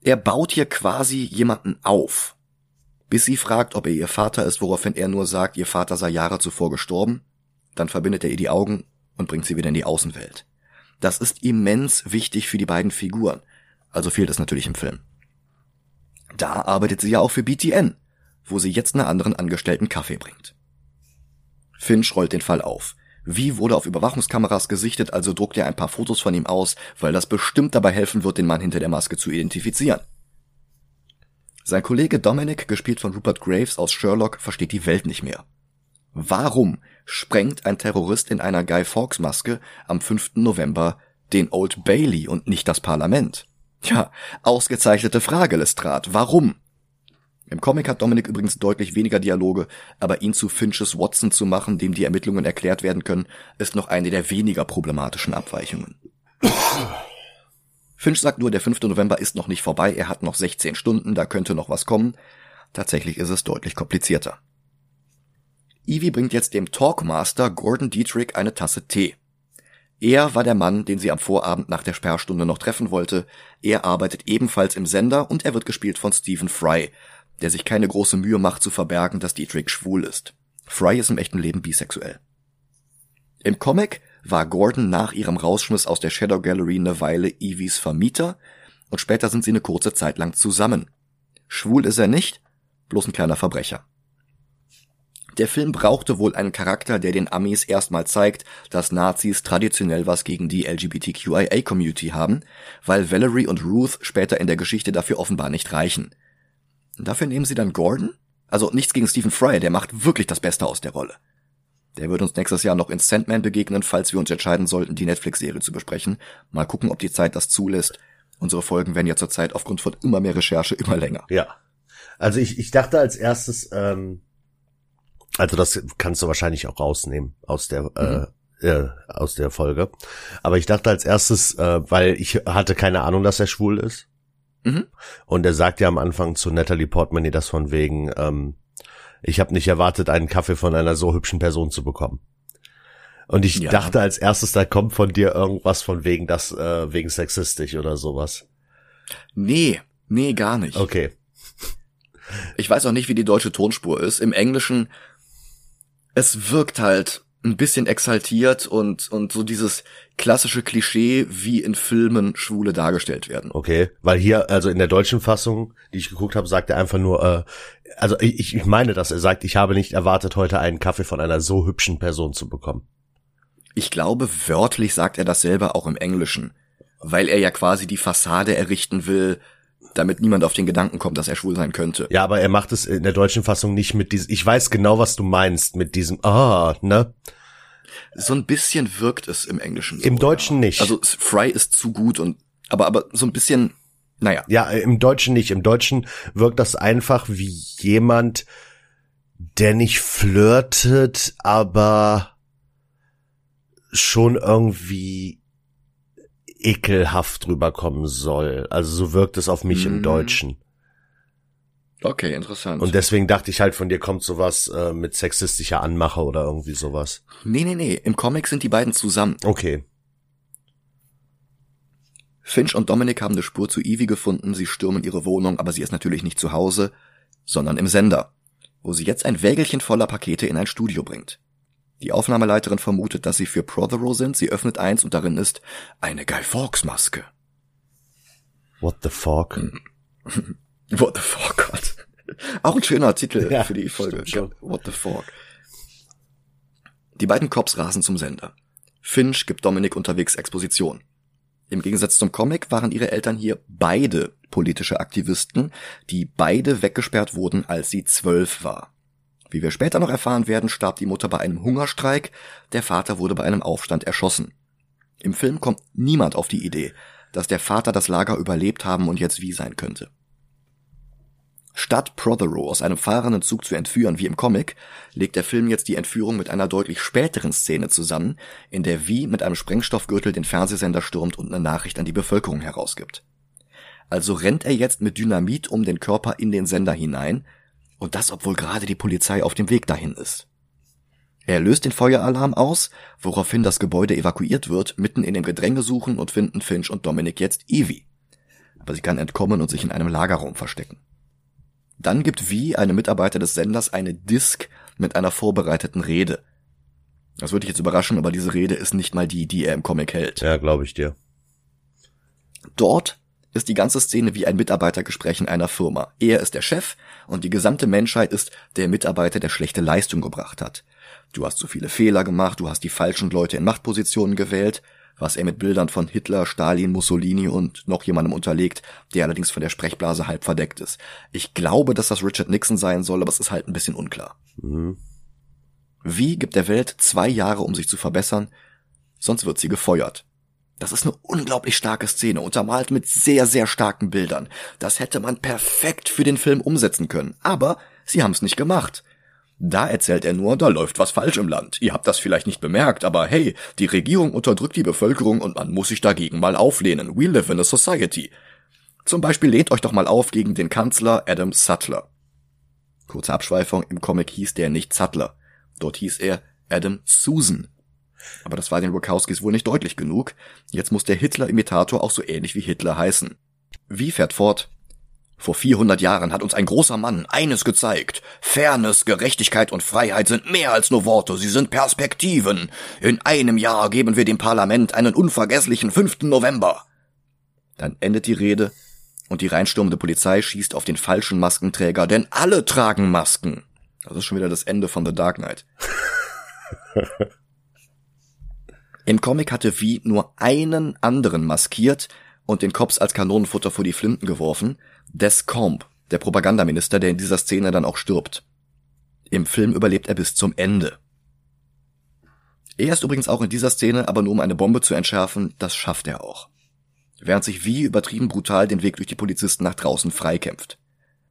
er baut hier quasi jemanden auf. Bis sie fragt, ob er ihr Vater ist, woraufhin er nur sagt, ihr Vater sei Jahre zuvor gestorben. Dann verbindet er ihr die Augen und bringt sie wieder in die Außenwelt. Das ist immens wichtig für die beiden Figuren. Also fehlt es natürlich im Film. Da arbeitet sie ja auch für BTN, wo sie jetzt einer anderen Angestellten Kaffee bringt. Finch rollt den Fall auf. Wie wurde auf Überwachungskameras gesichtet, also druckt er ein paar Fotos von ihm aus, weil das bestimmt dabei helfen wird, den Mann hinter der Maske zu identifizieren. Sein Kollege Dominic, gespielt von Rupert Graves aus Sherlock, versteht die Welt nicht mehr. Warum sprengt ein Terrorist in einer Guy Fawkes Maske am 5. November den Old Bailey und nicht das Parlament? Tja, ausgezeichnete Frage, Lestrade. Warum? Im Comic hat Dominic übrigens deutlich weniger Dialoge, aber ihn zu Finches Watson zu machen, dem die Ermittlungen erklärt werden können, ist noch eine der weniger problematischen Abweichungen. Finch sagt nur, der 5. November ist noch nicht vorbei, er hat noch 16 Stunden, da könnte noch was kommen. Tatsächlich ist es deutlich komplizierter. Evie bringt jetzt dem Talkmaster Gordon Dietrich eine Tasse Tee. Er war der Mann, den sie am Vorabend nach der Sperrstunde noch treffen wollte. Er arbeitet ebenfalls im Sender und er wird gespielt von Stephen Fry, der sich keine große Mühe macht zu verbergen, dass Dietrich schwul ist. Fry ist im echten Leben bisexuell. Im Comic war Gordon nach ihrem Rausschmiss aus der Shadow Gallery eine Weile Evies Vermieter und später sind sie eine kurze Zeit lang zusammen. Schwul ist er nicht, bloß ein kleiner Verbrecher. Der Film brauchte wohl einen Charakter, der den Amis erstmal zeigt, dass Nazis traditionell was gegen die LGBTQIA-Community haben, weil Valerie und Ruth später in der Geschichte dafür offenbar nicht reichen. Dafür nehmen sie dann Gordon? Also nichts gegen Stephen Fry, der macht wirklich das Beste aus der Rolle. Der wird uns nächstes Jahr noch in Sandman begegnen, falls wir uns entscheiden sollten, die Netflix-Serie zu besprechen. Mal gucken, ob die Zeit das zulässt. Unsere Folgen werden ja zurzeit aufgrund von immer mehr Recherche immer länger. Ja. Also ich, ich dachte als erstes, ähm, also das kannst du wahrscheinlich auch rausnehmen aus der mhm. äh, äh, aus der Folge. Aber ich dachte als erstes, äh, weil ich hatte keine Ahnung, dass er schwul ist. Mhm. Und er sagt ja am Anfang zu Natalie Portman das von wegen, ähm, ich habe nicht erwartet, einen Kaffee von einer so hübschen Person zu bekommen. Und ich ja. dachte als erstes, da kommt von dir irgendwas von wegen das, äh, wegen sexistisch oder sowas. Nee, nee, gar nicht. Okay. Ich weiß auch nicht, wie die deutsche Tonspur ist. Im Englischen es wirkt halt ein bisschen exaltiert und, und so dieses klassische Klischee, wie in Filmen Schwule dargestellt werden. Okay, weil hier, also in der deutschen Fassung, die ich geguckt habe, sagt er einfach nur, äh, also ich, ich meine, dass er sagt, ich habe nicht erwartet, heute einen Kaffee von einer so hübschen Person zu bekommen. Ich glaube, wörtlich sagt er das selber auch im Englischen, weil er ja quasi die Fassade errichten will, damit niemand auf den Gedanken kommt, dass er schwul sein könnte. Ja, aber er macht es in der deutschen Fassung nicht mit diesem, ich weiß genau, was du meinst, mit diesem, ah, ne? So ein bisschen wirkt es im Englischen. So, Im Deutschen ja. nicht. Also Fry ist zu gut und, aber, aber so ein bisschen, naja. Ja, im Deutschen nicht. Im Deutschen wirkt das einfach wie jemand, der nicht flirtet, aber schon irgendwie ekelhaft rüberkommen soll. Also so wirkt es auf mich mm. im mhm. Deutschen. Okay, interessant. Und deswegen dachte ich halt, von dir kommt sowas äh, mit sexistischer Anmache oder irgendwie sowas. Nee, nee, nee. Im Comic sind die beiden zusammen. Okay. Finch und Dominic haben eine Spur zu Evie gefunden, sie stürmen ihre Wohnung, aber sie ist natürlich nicht zu Hause, sondern im Sender, wo sie jetzt ein Wägelchen voller Pakete in ein Studio bringt. Die Aufnahmeleiterin vermutet, dass sie für Prothero sind, sie öffnet eins und darin ist eine Guy Fawkes Maske. What the fuck? What the fuck, Gott. Auch ein schöner Titel Ja, für die Folge. What the fuck. Die beiden Cops rasen zum Sender. Finch gibt Dominic unterwegs Exposition. Im Gegensatz zum Comic waren ihre Eltern hier beide politische Aktivisten, die beide weggesperrt wurden, als sie zwölf war. Wie wir später noch erfahren werden, starb die Mutter bei einem Hungerstreik, der Vater wurde bei einem Aufstand erschossen. Im Film kommt niemand auf die Idee, dass der Vater das Lager überlebt haben und jetzt wie sein könnte. Statt Prothero aus einem fahrenden Zug zu entführen wie im Comic, legt der Film jetzt die Entführung mit einer deutlich späteren Szene zusammen, in der Wie mit einem Sprengstoffgürtel den Fernsehsender stürmt und eine Nachricht an die Bevölkerung herausgibt. Also rennt er jetzt mit Dynamit um den Körper in den Sender hinein, und das obwohl gerade die Polizei auf dem Weg dahin ist. Er löst den Feueralarm aus, woraufhin das Gebäude evakuiert wird, mitten in dem Gedränge suchen und finden Finch und Dominic jetzt Evie. Aber sie kann entkommen und sich in einem Lagerraum verstecken. Dann gibt Wie, eine Mitarbeiter des Senders, eine Disk mit einer vorbereiteten Rede. Das würde dich jetzt überraschen, aber diese Rede ist nicht mal die, die er im Comic hält. Ja, glaube ich dir. Dort ist die ganze Szene wie ein Mitarbeitergespräch in einer Firma. Er ist der Chef und die gesamte Menschheit ist der Mitarbeiter, der schlechte Leistung gebracht hat. Du hast zu viele Fehler gemacht, du hast die falschen Leute in Machtpositionen gewählt, was er mit Bildern von Hitler, Stalin, Mussolini und noch jemandem unterlegt, der allerdings von der Sprechblase halb verdeckt ist. Ich glaube, dass das Richard Nixon sein soll, aber es ist halt ein bisschen unklar. Mhm. Wie gibt der Welt zwei Jahre, um sich zu verbessern, sonst wird sie gefeuert. Das ist eine unglaublich starke Szene, untermalt mit sehr, sehr starken Bildern. Das hätte man perfekt für den Film umsetzen können. Aber sie haben es nicht gemacht. Da erzählt er nur, da läuft was falsch im Land. Ihr habt das vielleicht nicht bemerkt, aber hey, die Regierung unterdrückt die Bevölkerung und man muss sich dagegen mal auflehnen. We live in a society. Zum Beispiel lehnt euch doch mal auf gegen den Kanzler Adam Sattler. Kurze Abschweifung, im Comic hieß der nicht Sattler. Dort hieß er Adam Susan. Aber das war den Wachowskis wohl nicht deutlich genug. Jetzt muss der Hitler-Imitator auch so ähnlich wie Hitler heißen. Wie fährt fort? Vor 400 Jahren hat uns ein großer Mann eines gezeigt. Fairness, Gerechtigkeit und Freiheit sind mehr als nur Worte, sie sind Perspektiven. In einem Jahr geben wir dem Parlament einen unvergesslichen 5. November. Dann endet die Rede und die reinstürmende Polizei schießt auf den falschen Maskenträger, denn alle tragen Masken. Das ist schon wieder das Ende von The Dark Knight. Im Comic hatte Wie nur einen anderen maskiert und den Cops als Kanonenfutter vor die Flinten geworfen, Des Combe, der Propagandaminister, der in dieser Szene dann auch stirbt. Im Film überlebt er bis zum Ende. Er ist übrigens auch in dieser Szene, aber nur um eine Bombe zu entschärfen, das schafft er auch. Während sich Wie übertrieben brutal den Weg durch die Polizisten nach draußen freikämpft.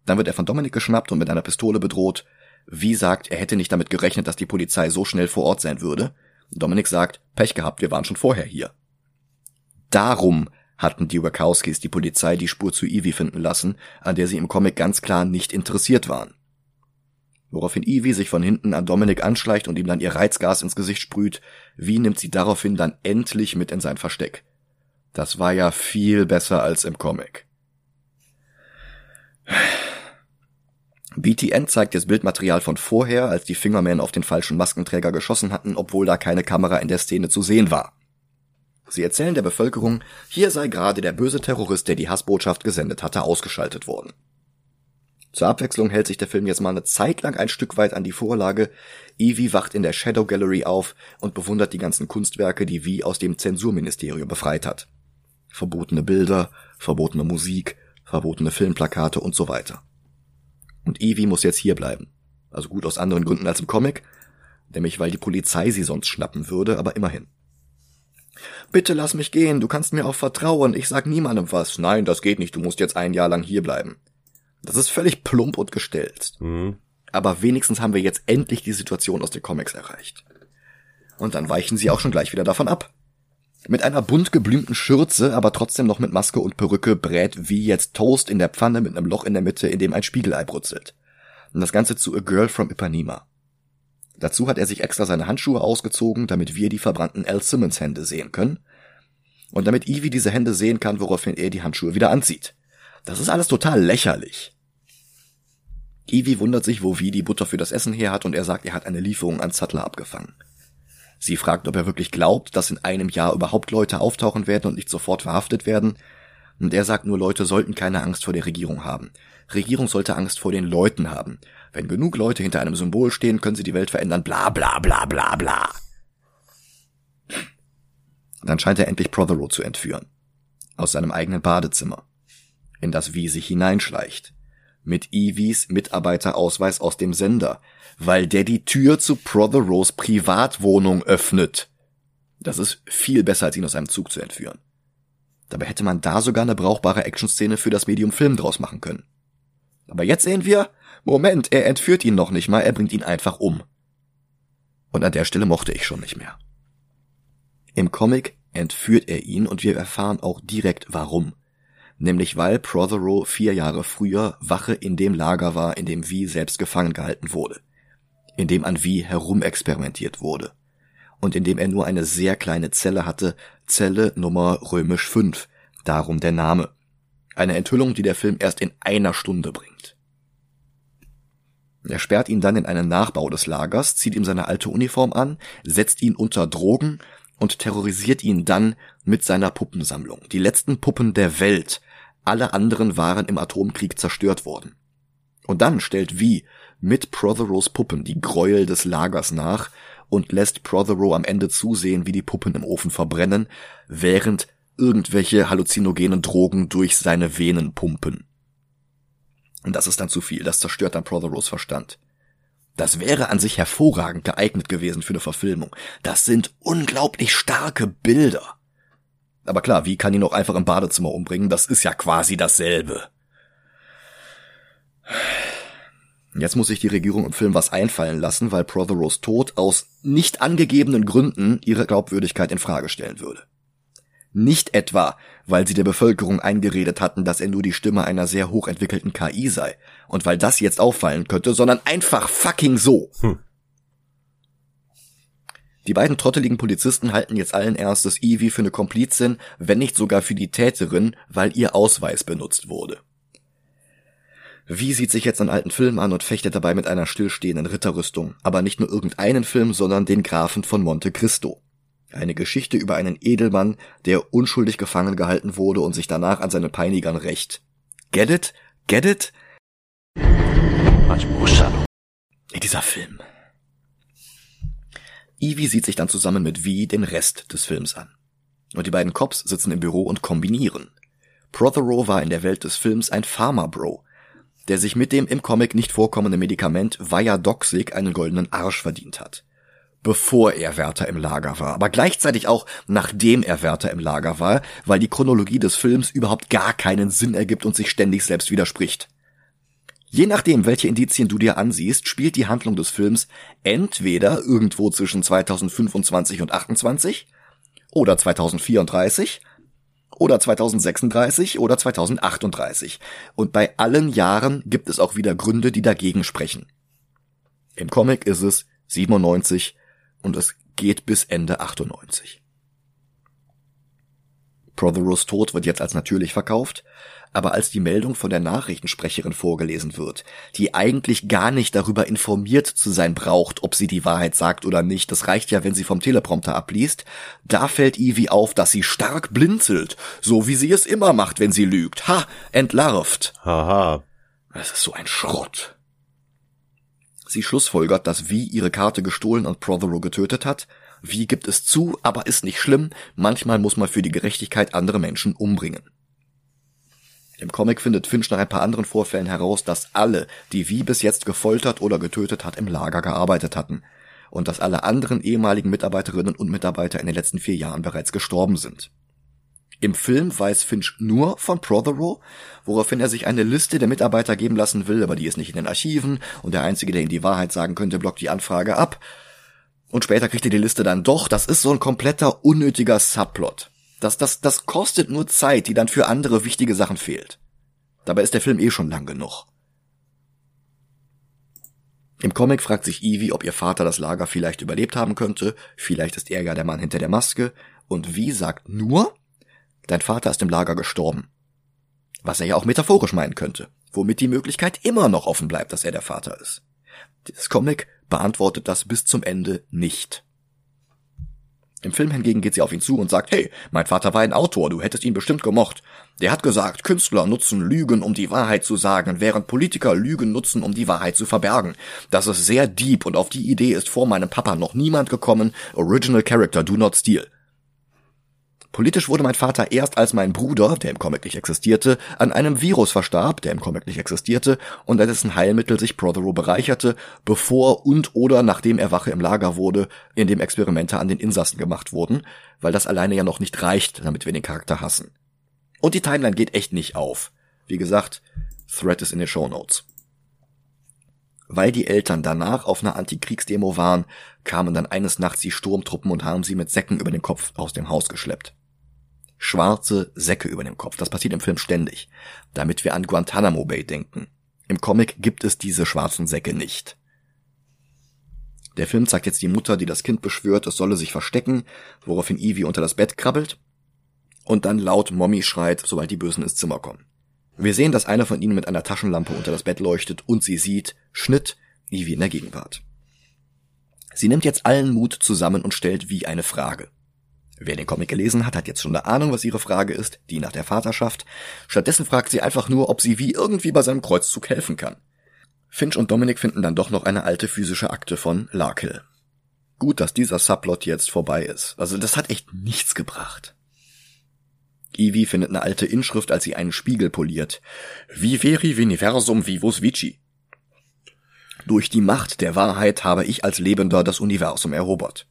Dann wird er von Dominik geschnappt und mit einer Pistole bedroht. Wie sagt, er hätte nicht damit gerechnet, dass die Polizei so schnell vor Ort sein würde. Dominik sagt, Pech gehabt, wir waren schon vorher hier. Darum hatten die Wachowskis die Polizei die Spur zu Evie finden lassen, an der sie im Comic ganz klar nicht interessiert waren. Woraufhin Evie sich von hinten an Dominik anschleicht und ihm dann ihr Reizgas ins Gesicht sprüht, wie nimmt sie daraufhin dann endlich mit in sein Versteck. Das war ja viel besser als im Comic. BTN zeigt jetzt Bildmaterial von vorher, als die Fingermen auf den falschen Maskenträger geschossen hatten, obwohl da keine Kamera in der Szene zu sehen war. Sie erzählen der Bevölkerung, hier sei gerade der böse Terrorist, der die Hassbotschaft gesendet hatte, ausgeschaltet worden. Zur Abwechslung hält sich der Film jetzt mal eine Zeit lang ein Stück weit an die Vorlage. Evie wacht in der Shadow Gallery auf und bewundert die ganzen Kunstwerke, die Wie aus dem Zensurministerium befreit hat. Verbotene Bilder, verbotene Musik, verbotene Filmplakate und so weiter. Und Evie muss jetzt hier bleiben. Also gut aus anderen Gründen als im Comic, nämlich weil die Polizei sie sonst schnappen würde, aber immerhin. Bitte lass mich gehen, du kannst mir auch vertrauen, ich sag niemandem was. Nein, das geht nicht, du musst jetzt ein Jahr lang hier bleiben. Das ist völlig plump und gestelzt. Mhm. Aber wenigstens haben wir jetzt endlich die Situation aus den Comics erreicht. Und dann weichen sie auch schon gleich wieder davon ab. Mit einer bunt geblümten Schürze, aber trotzdem noch mit Maske und Perücke brät wie jetzt Toast in der Pfanne mit einem Loch in der Mitte, in dem ein Spiegelei brutzelt. Und das Ganze zu A Girl from Ipanema. Dazu hat er sich extra seine Handschuhe ausgezogen, damit wir die verbrannten Al Simmons Hände sehen können. Und damit Evie diese Hände sehen kann, woraufhin er die Handschuhe wieder anzieht. Das ist alles total lächerlich. Evie wundert sich, wo Wie die Butter für das Essen her hat und er sagt, er hat eine Lieferung an Sattler abgefangen. Sie fragt, ob er wirklich glaubt, dass in einem Jahr überhaupt Leute auftauchen werden und nicht sofort verhaftet werden. Und er sagt nur, Leute sollten keine Angst vor der Regierung haben. Regierung sollte Angst vor den Leuten haben. Wenn genug Leute hinter einem Symbol stehen, können sie die Welt verändern, bla bla bla bla bla. Dann scheint er endlich Prothero zu entführen. Aus seinem eigenen Badezimmer. In das Wie sich hineinschleicht mit Evies Mitarbeiterausweis aus dem Sender, weil der die Tür zu Protheros Privatwohnung öffnet. Das ist viel besser, als ihn aus einem Zug zu entführen. Dabei hätte man da sogar eine brauchbare Actionszene für das Medium Film draus machen können. Aber jetzt sehen wir, Moment, er entführt ihn noch nicht mal, er bringt ihn einfach um. Und an der Stelle mochte ich schon nicht mehr. Im Comic entführt er ihn und wir erfahren auch direkt warum nämlich weil Prothero vier Jahre früher Wache in dem Lager war, in dem V selbst gefangen gehalten wurde, in dem an V herumexperimentiert wurde und in dem er nur eine sehr kleine Zelle hatte, Zelle Nummer römisch 5, darum der Name. Eine Enthüllung, die der Film erst in einer Stunde bringt. Er sperrt ihn dann in einen Nachbau des Lagers, zieht ihm seine alte Uniform an, setzt ihn unter Drogen und terrorisiert ihn dann mit seiner Puppensammlung. Die letzten Puppen der Welt, alle anderen waren im Atomkrieg zerstört worden. Und dann stellt Vi mit Protheros Puppen die Gräuel des Lagers nach und lässt Prothero am Ende zusehen, wie die Puppen im Ofen verbrennen, während irgendwelche halluzinogenen Drogen durch seine Venen pumpen. Und das ist dann zu viel, das zerstört dann Protheros Verstand. Das wäre an sich hervorragend geeignet gewesen für eine Verfilmung. Das sind unglaublich starke Bilder. Aber klar, wie kann ihn auch einfach im Badezimmer umbringen? Das ist ja quasi dasselbe. Jetzt muss sich die Regierung im Film was einfallen lassen, weil Protheros Tod aus nicht angegebenen Gründen ihre Glaubwürdigkeit in Frage stellen würde. Nicht etwa, weil sie der Bevölkerung eingeredet hatten, dass er nur die Stimme einer sehr hochentwickelten KI sei und weil das jetzt auffallen könnte, sondern einfach fucking so. Hm. Die beiden trotteligen Polizisten halten jetzt allen Ernstes Evie für eine Komplizin, wenn nicht sogar für die Täterin, weil ihr Ausweis benutzt wurde. Wie sieht sich jetzt einen alten Film an und fechtet dabei mit einer stillstehenden Ritterrüstung, aber nicht nur irgendeinen Film, sondern den Grafen von Monte Cristo. Eine Geschichte über einen Edelmann, der unschuldig gefangen gehalten wurde und sich danach an seinen Peinigern rächt. Get it? Get it? Dieser Film. Evie sieht sich dann zusammen mit V den Rest des Films an. Und die beiden Cops sitzen im Büro und kombinieren. Prothero war in der Welt des Films ein Pharma-Bro, der sich mit dem im Comic nicht vorkommenden Medikament Viadoxic einen goldenen Arsch verdient hat. Bevor er Wärter im Lager war, aber gleichzeitig auch nachdem er Wärter im Lager war, weil die Chronologie des Films überhaupt gar keinen Sinn ergibt und sich ständig selbst widerspricht. Je nachdem, welche Indizien du dir ansiehst, spielt die Handlung des Films entweder irgendwo zwischen 2025 und 28 oder 2034 oder 2036 oder 2038. Und bei allen Jahren gibt es auch wieder Gründe, die dagegen sprechen. Im Comic ist es 97 und es geht bis Ende 98. Protheros Tod wird jetzt als natürlich verkauft, aber als die Meldung von der Nachrichtensprecherin vorgelesen wird, die eigentlich gar nicht darüber informiert zu sein braucht, ob sie die Wahrheit sagt oder nicht, das reicht ja, wenn sie vom Teleprompter abliest, da fällt Ivy auf, dass sie stark blinzelt, so wie sie es immer macht, wenn sie lügt. Ha, entlarvt. Haha. Das ist so ein Schrott. Sie schlussfolgert, dass Vi ihre Karte gestohlen und Prothero getötet hat. Vi gibt es zu, aber ist nicht schlimm. Manchmal muss man für die Gerechtigkeit andere Menschen umbringen. Im Comic findet Finch nach ein paar anderen Vorfällen heraus, dass alle, die wie bis jetzt gefoltert oder getötet hat, im Lager gearbeitet hatten und dass alle anderen ehemaligen Mitarbeiterinnen und Mitarbeiter in den letzten vier Jahren bereits gestorben sind. Im Film weiß Finch nur von Prothero, woraufhin er sich eine Liste der Mitarbeiter geben lassen will, aber die ist nicht in den Archiven und der Einzige, der ihm die Wahrheit sagen könnte, blockt die Anfrage ab. Und später kriegt er die Liste dann doch. Das ist so ein kompletter unnötiger Subplot. Das, das, das kostet nur Zeit, die dann für andere wichtige Sachen fehlt. Dabei ist der Film eh schon lang genug. Im Comic fragt sich Evie, ob ihr Vater das Lager vielleicht überlebt haben könnte. Vielleicht ist er ja der Mann hinter der Maske. Und wie sagt nur, Dein Vater ist im Lager gestorben. Was er ja auch metaphorisch meinen könnte, womit die Möglichkeit immer noch offen bleibt, dass er der Vater ist. Das Comic beantwortet das bis zum Ende nicht. Im Film hingegen geht sie auf ihn zu und sagt, hey, mein Vater war ein Autor, du hättest ihn bestimmt gemocht. Der hat gesagt, Künstler nutzen Lügen, um die Wahrheit zu sagen, während Politiker Lügen nutzen, um die Wahrheit zu verbergen. Das ist sehr deep und auf die Idee ist vor meinem Papa noch niemand gekommen. Original Character, do not steal. Politisch wurde mein Vater erst als mein Bruder, der im Comic nicht existierte, an einem Virus verstarb, der im Comic nicht existierte, und an dessen Heilmittel sich Prothero bereicherte, bevor und oder nachdem er Wache im Lager wurde, in dem Experimente an den Insassen gemacht wurden, weil das alleine ja noch nicht reicht, damit wir den Charakter hassen. Und die Timeline geht echt nicht auf. Wie gesagt, Thread ist in den Show Notes. Weil die Eltern danach auf einer Antikriegsdemo waren, kamen dann eines Nachts die Sturmtruppen und haben sie mit Säcken über den Kopf aus dem Haus geschleppt schwarze Säcke über dem Kopf. Das passiert im Film ständig, damit wir an Guantanamo Bay denken. Im Comic gibt es diese schwarzen Säcke nicht. Der Film zeigt jetzt die Mutter, die das Kind beschwört, es solle sich verstecken, woraufhin Evie unter das Bett krabbelt und dann laut Mommy schreit, sobald die Bösen ins Zimmer kommen. Wir sehen, dass einer von ihnen mit einer Taschenlampe unter das Bett leuchtet und sie sieht, Schnitt, Evie in der Gegenwart. Sie nimmt jetzt allen Mut zusammen und stellt wie eine Frage. Wer den Comic gelesen hat, hat jetzt schon eine Ahnung, was ihre Frage ist, die nach der Vaterschaft. Stattdessen fragt sie einfach nur, ob sie wie irgendwie bei seinem Kreuzzug helfen kann. Finch und Dominic finden dann doch noch eine alte physische Akte von Larkill. Gut, dass dieser Subplot jetzt vorbei ist. Also das hat echt nichts gebracht. Ivy findet eine alte Inschrift, als sie einen Spiegel poliert. Viveri Viniversum vivus vici. Durch die Macht der Wahrheit habe ich als Lebender das Universum erobert.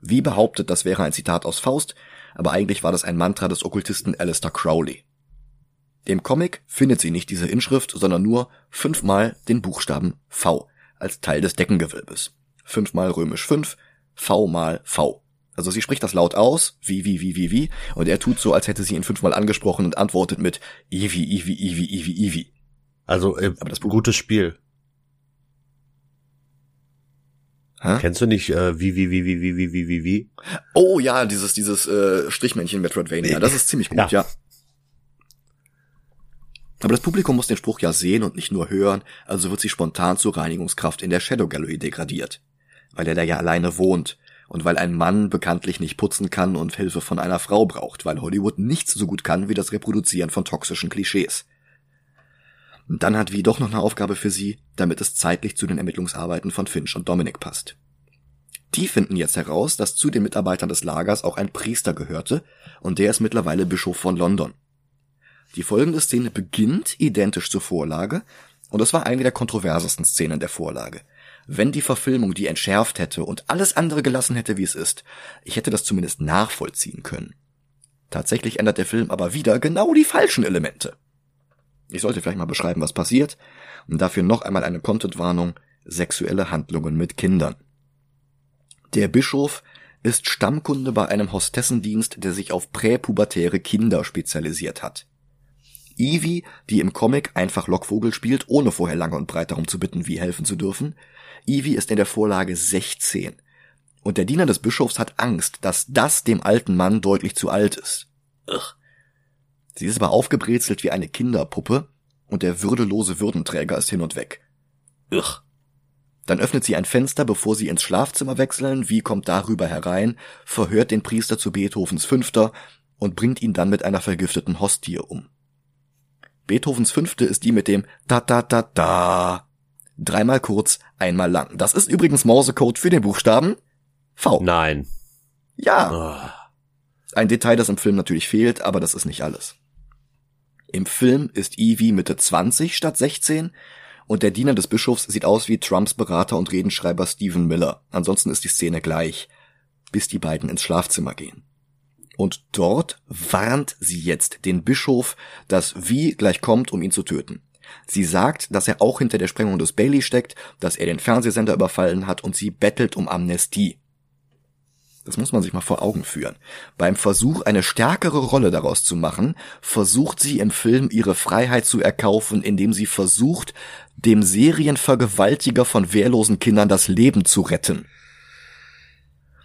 Wie behauptet, das wäre ein Zitat aus Faust, aber eigentlich war das ein Mantra des Okkultisten Alistair Crowley. Im Comic findet sie nicht diese Inschrift, sondern nur fünfmal den Buchstaben V als Teil des Deckengewölbes. Fünfmal römisch fünf, V mal V. Also sie spricht das laut aus, wie, wie, wie, wie, wie, und er tut so, als hätte sie ihn fünfmal angesprochen und antwortet mit Ivi, Ivi, Ivi, Ivi, Ivi. Also, äh, aber das gutes Spiel. Hä? Kennst du nicht äh, wie wie wie wie wie wie wie wie wie? Oh ja, dieses dieses äh, Strichmännchen Metroidvania, das ist ziemlich gut, ja. ja. Aber das Publikum muss den Spruch ja sehen und nicht nur hören, also wird sie spontan zur Reinigungskraft in der Shadow Gallery degradiert, weil er da ja alleine wohnt und weil ein Mann bekanntlich nicht putzen kann und Hilfe von einer Frau braucht, weil Hollywood nichts so gut kann wie das Reproduzieren von toxischen Klischees. Dann hat Wie doch noch eine Aufgabe für sie, damit es zeitlich zu den Ermittlungsarbeiten von Finch und Dominic passt. Die finden jetzt heraus, dass zu den Mitarbeitern des Lagers auch ein Priester gehörte, und der ist mittlerweile Bischof von London. Die folgende Szene beginnt identisch zur Vorlage, und es war eine der kontroversesten Szenen der Vorlage. Wenn die Verfilmung die entschärft hätte und alles andere gelassen hätte, wie es ist, ich hätte das zumindest nachvollziehen können. Tatsächlich ändert der Film aber wieder genau die falschen Elemente. Ich sollte vielleicht mal beschreiben, was passiert. Und dafür noch einmal eine Contentwarnung. Sexuelle Handlungen mit Kindern. Der Bischof ist Stammkunde bei einem Hostessendienst, der sich auf präpubertäre Kinder spezialisiert hat. Evie, die im Comic einfach Lockvogel spielt, ohne vorher lange und breit darum zu bitten, wie helfen zu dürfen. Evie ist in der Vorlage 16. Und der Diener des Bischofs hat Angst, dass das dem alten Mann deutlich zu alt ist. Ugh. Sie ist aber aufgebrezelt wie eine Kinderpuppe und der würdelose Würdenträger ist hin und weg. Ugh. Dann öffnet sie ein Fenster, bevor sie ins Schlafzimmer wechseln, wie kommt darüber herein, verhört den Priester zu Beethovens Fünfter und bringt ihn dann mit einer vergifteten Hostie um. Beethovens Fünfte ist die mit dem da da da da. Dreimal kurz, einmal lang. Das ist übrigens Morsecode für den Buchstaben V. Nein. Ja. Oh. Ein Detail, das im Film natürlich fehlt, aber das ist nicht alles. Im Film ist Evie Mitte 20 statt 16 und der Diener des Bischofs sieht aus wie Trumps Berater und Redenschreiber Stephen Miller. Ansonsten ist die Szene gleich, bis die beiden ins Schlafzimmer gehen. Und dort warnt sie jetzt den Bischof, dass Wie gleich kommt, um ihn zu töten. Sie sagt, dass er auch hinter der Sprengung des Bailey steckt, dass er den Fernsehsender überfallen hat und sie bettelt um Amnestie. Das muss man sich mal vor Augen führen. Beim Versuch, eine stärkere Rolle daraus zu machen, versucht sie im Film ihre Freiheit zu erkaufen, indem sie versucht, dem Serienvergewaltiger von wehrlosen Kindern das Leben zu retten.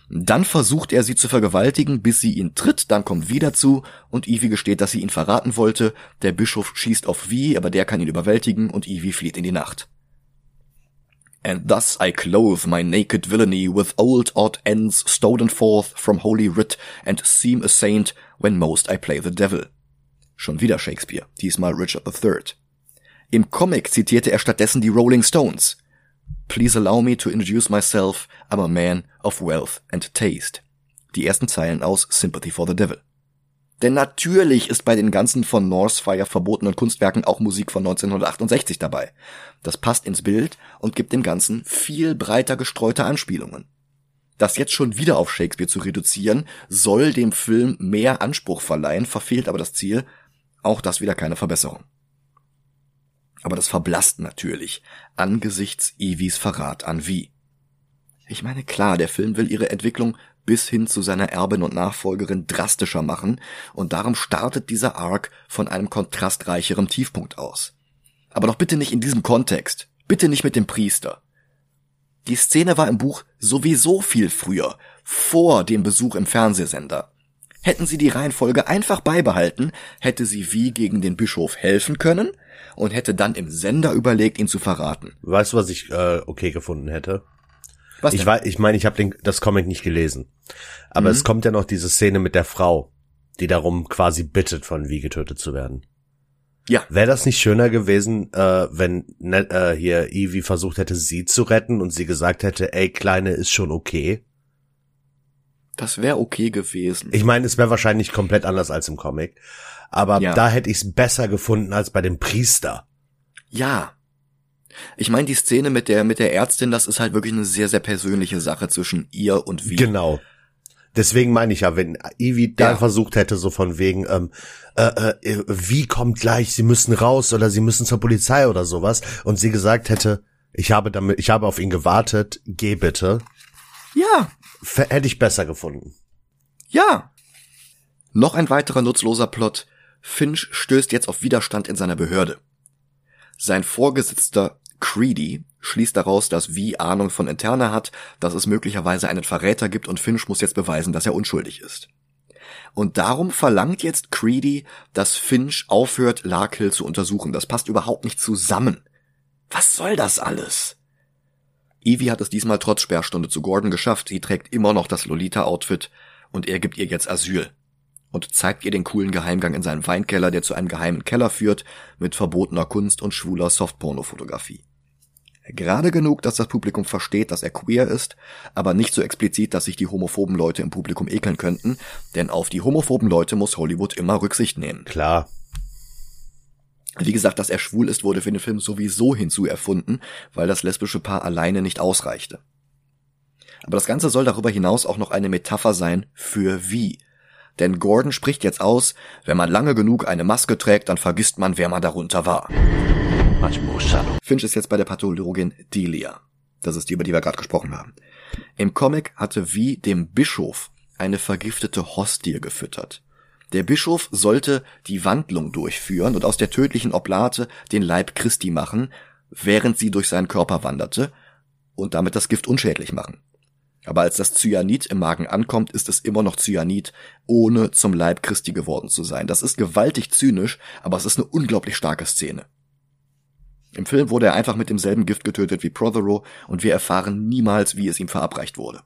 Dann versucht er sie zu vergewaltigen, bis sie ihn tritt, dann kommt V dazu und Evie gesteht, dass sie ihn verraten wollte. Der Bischof schießt auf V, aber der kann ihn überwältigen und Evie flieht in die Nacht. And thus I clothe my naked villainy with old odd ends stolen forth from holy writ and seem a saint when most I play the devil. Schon wieder Shakespeare, diesmal Richard III. Im Comic zitierte er stattdessen die Rolling Stones. Please allow me to introduce myself, I'm a man of wealth and taste. Die ersten Zeilen aus Sympathy for the Devil. Denn natürlich ist bei den ganzen von Northfire verbotenen Kunstwerken auch Musik von 1968 dabei. Das passt ins Bild und gibt dem Ganzen viel breiter gestreute Anspielungen. Das jetzt schon wieder auf Shakespeare zu reduzieren, soll dem Film mehr Anspruch verleihen, verfehlt aber das Ziel, auch das wieder keine Verbesserung. Aber das verblasst natürlich angesichts Evies Verrat an Wie. Ich meine, klar, der Film will ihre Entwicklung bis hin zu seiner Erbin und Nachfolgerin drastischer machen, und darum startet dieser Arc von einem kontrastreicheren Tiefpunkt aus. Aber doch bitte nicht in diesem Kontext, bitte nicht mit dem Priester. Die Szene war im Buch sowieso viel früher, vor dem Besuch im Fernsehsender. Hätten sie die Reihenfolge einfach beibehalten, hätte sie wie gegen den Bischof helfen können und hätte dann im Sender überlegt, ihn zu verraten. Weißt du, was ich äh, okay gefunden hätte? Was ich denn? weiß, ich meine, ich habe das Comic nicht gelesen, aber Mhm. es kommt ja noch diese Szene mit der Frau, die darum quasi bittet, von Wie getötet zu werden. Ja. Wäre das nicht schöner gewesen, äh, wenn ne, äh, hier Evie versucht hätte, sie zu retten und sie gesagt hätte, ey Kleine, ist schon okay? Das wäre okay gewesen. Ich meine, es wäre wahrscheinlich komplett anders als im Comic, aber Ja. da hätte ich es besser gefunden als bei dem Priester. Ja. Ich meine, die Szene mit der, mit der Ärztin, das ist halt wirklich eine sehr, sehr persönliche Sache zwischen ihr und wie. Genau. Deswegen meine ich ja, wenn Evie da Ja. versucht hätte, so von wegen, ähm, äh, äh, wie kommt gleich, sie müssen raus oder sie müssen zur Polizei oder sowas, und sie gesagt hätte, ich habe damit, ich habe auf ihn gewartet, geh bitte, Ja, f- hätte ich besser gefunden. ja. Noch ein weiterer nutzloser Plot. Finch stößt jetzt auf Widerstand in seiner Behörde. Sein Vorgesetzter Creedy schließt daraus, dass V Ahnung von Interna hat, dass es möglicherweise einen Verräter gibt und Finch muss jetzt beweisen, dass er unschuldig ist. Und darum verlangt jetzt Creedy, dass Finch aufhört, Larkill zu untersuchen. Das passt überhaupt nicht zusammen. Was soll das alles? Evie hat es diesmal trotz Sperrstunde zu Gordon geschafft. Sie trägt immer noch das Lolita-Outfit und er gibt ihr jetzt Asyl und zeigt ihr den coolen Geheimgang in seinem Weinkeller, der zu einem geheimen Keller führt, mit verbotener Kunst und schwuler Softporno-Fotografie. Gerade genug, dass das Publikum versteht, dass er queer ist, aber nicht so explizit, dass sich die homophoben Leute im Publikum ekeln könnten, denn auf die homophoben Leute muss Hollywood immer Rücksicht nehmen. Klar. Wie gesagt, dass er schwul ist, wurde für den Film sowieso hinzuerfunden, weil das lesbische Paar alleine nicht ausreichte. Aber das Ganze soll darüber hinaus auch noch eine Metapher sein für wie. Denn Gordon spricht jetzt aus, wenn man lange genug eine Maske trägt, dann vergisst man, wer man darunter war. Finch ist jetzt bei der Pathologin Delia. Das ist die, über die wir gerade gesprochen haben. Im Comic hatte wie dem Bischof eine vergiftete Hostie gefüttert. Der Bischof sollte die Wandlung durchführen und aus der tödlichen Oblate den Leib Christi machen, während sie durch seinen Körper wanderte und damit das Gift unschädlich machen. Aber als das Cyanid im Magen ankommt, ist es immer noch Cyanid, ohne zum Leib Christi geworden zu sein. Das ist gewaltig zynisch, aber es ist eine unglaublich starke Szene. Im Film wurde er einfach mit demselben Gift getötet wie Prothero und wir erfahren niemals, wie es ihm verabreicht wurde.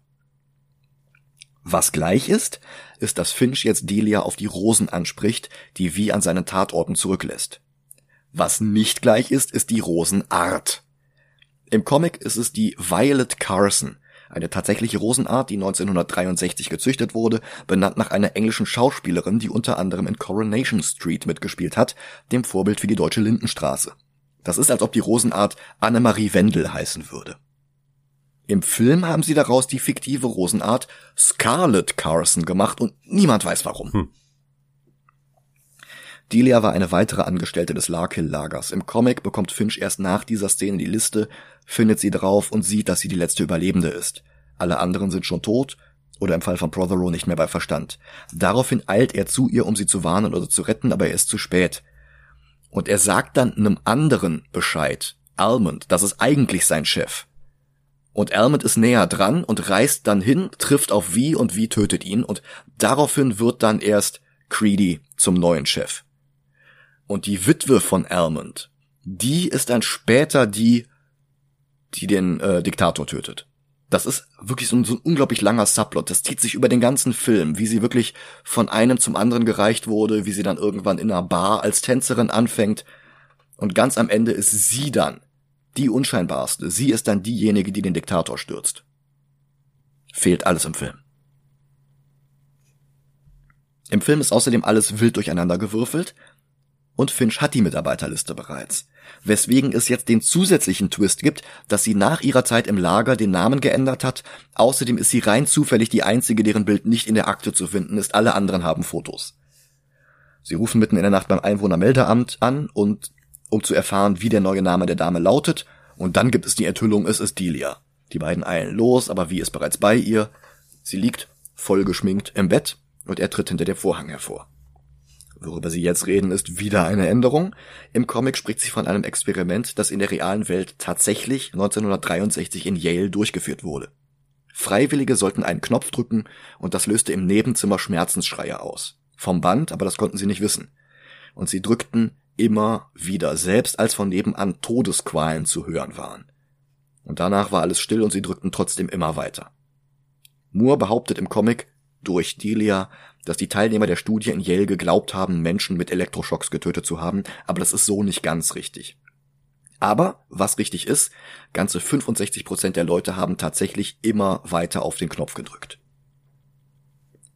Was gleich ist, ist, dass Finch jetzt Delia auf die Rosen anspricht, die wie an seinen Tatorten zurücklässt. Was nicht gleich ist, ist die Rosenart. Im Comic ist es die Violet Carson, eine tatsächliche Rosenart, die 1963 gezüchtet wurde, benannt nach einer englischen Schauspielerin, die unter anderem in Coronation Street mitgespielt hat, dem Vorbild für die deutsche Lindenstraße. Das ist, als ob die Rosenart Annemarie Wendel heißen würde. Im Film haben sie daraus die fiktive Rosenart Scarlett Carson gemacht und niemand weiß warum. Hm. Delia war eine weitere Angestellte des Larkill-Lagers. Im Comic bekommt Finch erst nach dieser Szene die Liste, findet sie drauf und sieht, dass sie die letzte Überlebende ist. Alle anderen sind schon tot oder im Fall von Prothero nicht mehr bei Verstand. Daraufhin eilt er zu ihr, um sie zu warnen oder zu retten, aber er ist zu spät. Und er sagt dann einem anderen Bescheid, Almond, das ist eigentlich sein Chef. Und Almond ist näher dran und reist dann hin, trifft auf Vi und Vi tötet ihn und daraufhin wird dann erst Creedy zum neuen Chef. Und die Witwe von Almond, die ist dann später die, die den äh, Diktator tötet. Das ist wirklich so ein, so ein unglaublich langer Subplot. Das zieht sich über den ganzen Film, wie sie wirklich von einem zum anderen gereicht wurde, wie sie dann irgendwann in einer Bar als Tänzerin anfängt. Und ganz am Ende ist sie dann die unscheinbarste. Sie ist dann diejenige, die den Diktator stürzt. Fehlt alles im Film. Im Film ist außerdem alles wild durcheinander gewürfelt und Finch hat die Mitarbeiterliste bereits. Weswegen es jetzt den zusätzlichen Twist gibt, dass sie nach ihrer Zeit im Lager den Namen geändert hat. Außerdem ist sie rein zufällig die einzige, deren Bild nicht in der Akte zu finden ist. Alle anderen haben Fotos. Sie rufen mitten in der Nacht beim Einwohnermeldeamt an und um zu erfahren, wie der neue Name der Dame lautet, und dann gibt es die Enthüllung, es ist Delia. Die beiden eilen los, aber wie ist bereits bei ihr. Sie liegt, voll geschminkt, im Bett, und er tritt hinter dem Vorhang hervor. Worüber sie jetzt reden, ist wieder eine Änderung. Im Comic spricht sie von einem Experiment, das in der realen Welt tatsächlich 1963 in Yale durchgeführt wurde. Freiwillige sollten einen Knopf drücken und das löste im Nebenzimmer Schmerzensschreie aus. Vom Band, aber das konnten sie nicht wissen. Und sie drückten immer wieder, selbst als von nebenan Todesqualen zu hören waren. Und danach war alles still und sie drückten trotzdem immer weiter. Moore behauptet im Comic durch Delia, dass die Teilnehmer der Studie in Yale geglaubt haben, Menschen mit Elektroschocks getötet zu haben, aber das ist so nicht ganz richtig. Aber, was richtig ist, ganze 65 Prozent der Leute haben tatsächlich immer weiter auf den Knopf gedrückt.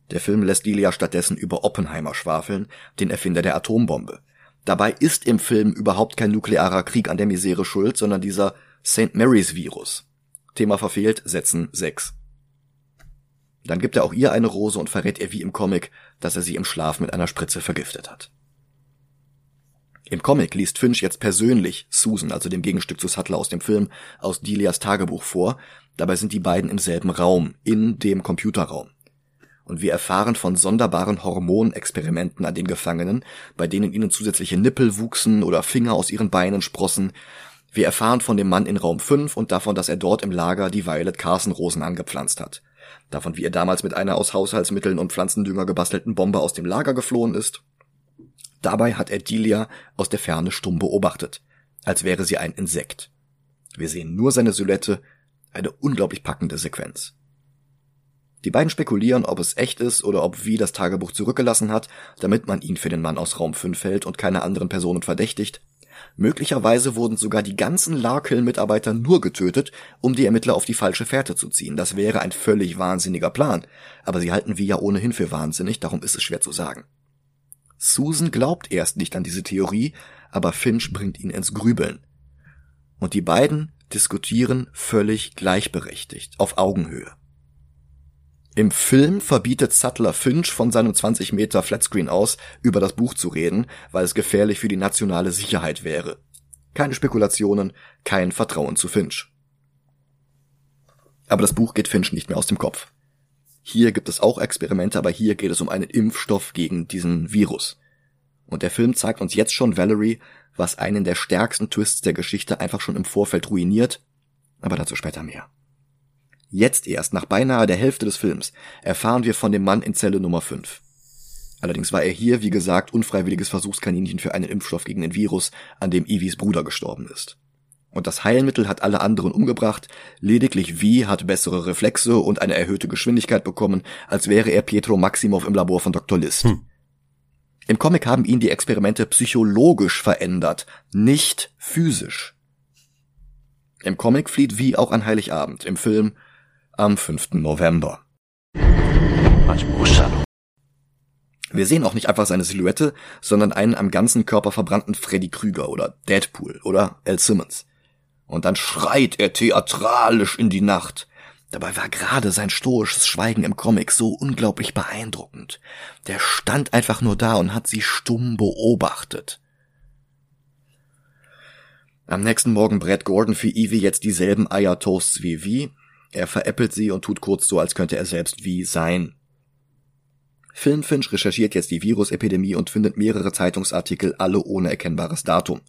Der Film lässt Delia stattdessen über Oppenheimer schwafeln, den Erfinder der Atombombe, Dabei ist im Film überhaupt kein nuklearer Krieg an der Misere schuld, sondern dieser St. Mary's Virus. Thema verfehlt, Sätzen 6. Dann gibt er auch ihr eine Rose und verrät ihr wie im Comic, dass er sie im Schlaf mit einer Spritze vergiftet hat. Im Comic liest Finch jetzt persönlich Susan, also dem Gegenstück zu Sattler aus dem Film, aus Delias Tagebuch vor. Dabei sind die beiden im selben Raum, in dem Computerraum und wir erfahren von sonderbaren Hormonexperimenten an den Gefangenen, bei denen ihnen zusätzliche Nippel wuchsen oder Finger aus ihren Beinen sprossen. Wir erfahren von dem Mann in Raum 5 und davon, dass er dort im Lager die Violet Carson Rosen angepflanzt hat. Davon, wie er damals mit einer aus Haushaltsmitteln und Pflanzendünger gebastelten Bombe aus dem Lager geflohen ist. Dabei hat er Delia aus der Ferne stumm beobachtet, als wäre sie ein Insekt. Wir sehen nur seine Silhouette, eine unglaublich packende Sequenz. Die beiden spekulieren, ob es echt ist oder ob Wie das Tagebuch zurückgelassen hat, damit man ihn für den Mann aus Raum 5 hält und keine anderen Personen verdächtigt. Möglicherweise wurden sogar die ganzen Larkill-Mitarbeiter nur getötet, um die Ermittler auf die falsche Fährte zu ziehen. Das wäre ein völlig wahnsinniger Plan. Aber sie halten Wie ja ohnehin für wahnsinnig, darum ist es schwer zu sagen. Susan glaubt erst nicht an diese Theorie, aber Finch bringt ihn ins Grübeln. Und die beiden diskutieren völlig gleichberechtigt, auf Augenhöhe. Im Film verbietet Sattler Finch von seinem 20 Meter Flatscreen aus, über das Buch zu reden, weil es gefährlich für die nationale Sicherheit wäre. Keine Spekulationen, kein Vertrauen zu Finch. Aber das Buch geht Finch nicht mehr aus dem Kopf. Hier gibt es auch Experimente, aber hier geht es um einen Impfstoff gegen diesen Virus. Und der Film zeigt uns jetzt schon Valerie, was einen der stärksten Twists der Geschichte einfach schon im Vorfeld ruiniert, aber dazu später mehr. Jetzt erst, nach beinahe der Hälfte des Films, erfahren wir von dem Mann in Zelle Nummer 5. Allerdings war er hier, wie gesagt, unfreiwilliges Versuchskaninchen für einen Impfstoff gegen den Virus, an dem Ivis Bruder gestorben ist. Und das Heilmittel hat alle anderen umgebracht, lediglich Vi hat bessere Reflexe und eine erhöhte Geschwindigkeit bekommen, als wäre er Pietro Maximov im Labor von Dr. List. Hm. Im Comic haben ihn die Experimente psychologisch verändert, nicht physisch. Im Comic flieht Vi auch an Heiligabend, im Film am 5. November. Wir sehen auch nicht einfach seine Silhouette, sondern einen am ganzen Körper verbrannten Freddy Krüger oder Deadpool oder L. Simmons. Und dann schreit er theatralisch in die Nacht. Dabei war gerade sein stoisches Schweigen im Comic so unglaublich beeindruckend. Der stand einfach nur da und hat sie stumm beobachtet. Am nächsten Morgen brät Gordon für Evie jetzt dieselben Eiertoasts wie wie, er veräppelt sie und tut kurz so, als könnte er selbst wie sein. Filmfinch recherchiert jetzt die Virusepidemie und findet mehrere Zeitungsartikel, alle ohne erkennbares Datum.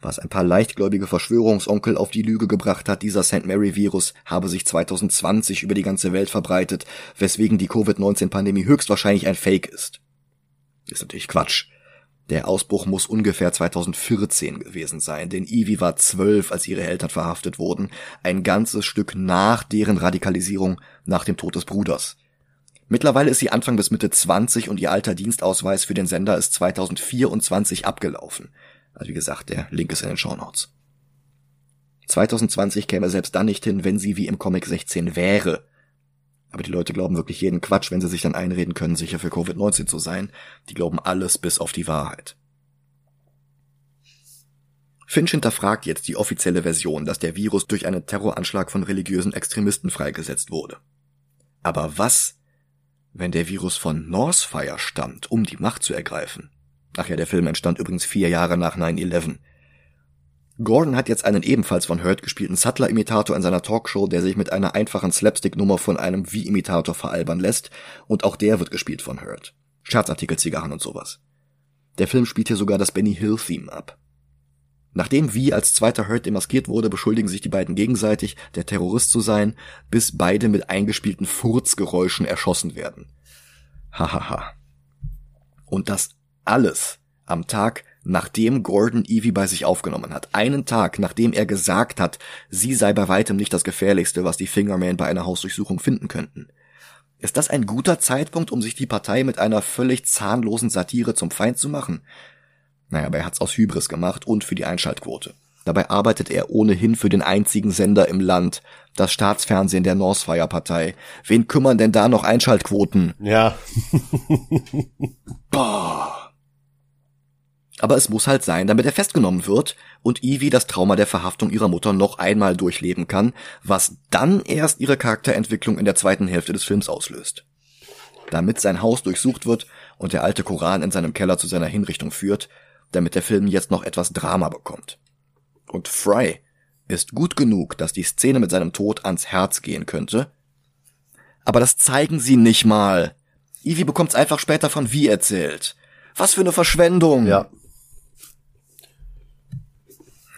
was ein paar leichtgläubige Verschwörungsonkel auf die Lüge gebracht hat, dieser St. Mary-Virus habe sich 2020 über die ganze Welt verbreitet, weswegen die Covid-19-Pandemie höchstwahrscheinlich ein Fake ist. Ist natürlich Quatsch. Der Ausbruch muss ungefähr 2014 gewesen sein, denn Ivy war zwölf, als ihre Eltern verhaftet wurden, ein ganzes Stück nach deren Radikalisierung nach dem Tod des Bruders. Mittlerweile ist sie Anfang bis Mitte 20 und ihr alter Dienstausweis für den Sender ist 2024 abgelaufen. Also wie gesagt, der Link ist in den Show Notes. 2020 käme selbst dann nicht hin, wenn sie wie im Comic 16 wäre. Aber die Leute glauben wirklich jeden Quatsch, wenn sie sich dann einreden können, sicher für Covid-19 zu sein. Die glauben alles bis auf die Wahrheit. Finch hinterfragt jetzt die offizielle Version, dass der Virus durch einen Terroranschlag von religiösen Extremisten freigesetzt wurde. Aber was, wenn der Virus von Northfire stammt, um die Macht zu ergreifen? Ach ja, der Film entstand übrigens vier Jahre nach 9-11. Gordon hat jetzt einen ebenfalls von Hurt gespielten Sattler-Imitator in seiner Talkshow, der sich mit einer einfachen Slapstick-Nummer von einem Wie-Imitator veralbern lässt, und auch der wird gespielt von Hurt. Scherzartikel, Zigarren und sowas. Der Film spielt hier sogar das Benny Hill-Theme ab. Nachdem Wie als zweiter Hurt demaskiert wurde, beschuldigen sich die beiden gegenseitig, der Terrorist zu sein, bis beide mit eingespielten Furzgeräuschen erschossen werden. Hahaha. Und das alles am Tag, nachdem Gordon Evie bei sich aufgenommen hat. Einen Tag, nachdem er gesagt hat, sie sei bei weitem nicht das Gefährlichste, was die Fingerman bei einer Hausdurchsuchung finden könnten. Ist das ein guter Zeitpunkt, um sich die Partei mit einer völlig zahnlosen Satire zum Feind zu machen? Naja, aber er hat's aus Hybris gemacht und für die Einschaltquote. Dabei arbeitet er ohnehin für den einzigen Sender im Land, das Staatsfernsehen der Northfire-Partei. Wen kümmern denn da noch Einschaltquoten? Ja. Boah. Aber es muss halt sein, damit er festgenommen wird und Evie das Trauma der Verhaftung ihrer Mutter noch einmal durchleben kann, was dann erst ihre Charakterentwicklung in der zweiten Hälfte des Films auslöst. Damit sein Haus durchsucht wird und der alte Koran in seinem Keller zu seiner Hinrichtung führt, damit der Film jetzt noch etwas Drama bekommt. Und Fry ist gut genug, dass die Szene mit seinem Tod ans Herz gehen könnte. Aber das zeigen sie nicht mal. Evie bekommt's einfach später von wie erzählt. Was für eine Verschwendung. Ja.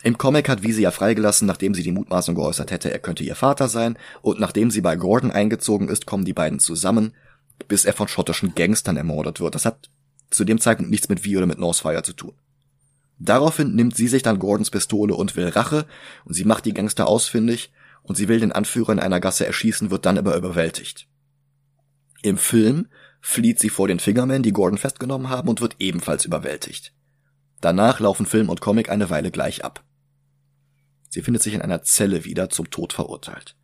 Im Comic hat Visi ja freigelassen, nachdem sie die Mutmaßung geäußert hätte, er könnte ihr Vater sein, und nachdem sie bei Gordon eingezogen ist, kommen die beiden zusammen, bis er von schottischen Gangstern ermordet wird. Das hat zu dem Zeitpunkt nichts mit Vi oder mit Northfire zu tun. Daraufhin nimmt sie sich dann Gordons Pistole und will Rache, und sie macht die Gangster ausfindig, und sie will den Anführer in einer Gasse erschießen, wird dann aber überwältigt. Im Film flieht sie vor den Fingermen, die Gordon festgenommen haben, und wird ebenfalls überwältigt. Danach laufen Film und Comic eine Weile gleich ab. Sie findet sich in einer Zelle wieder zum Tod verurteilt.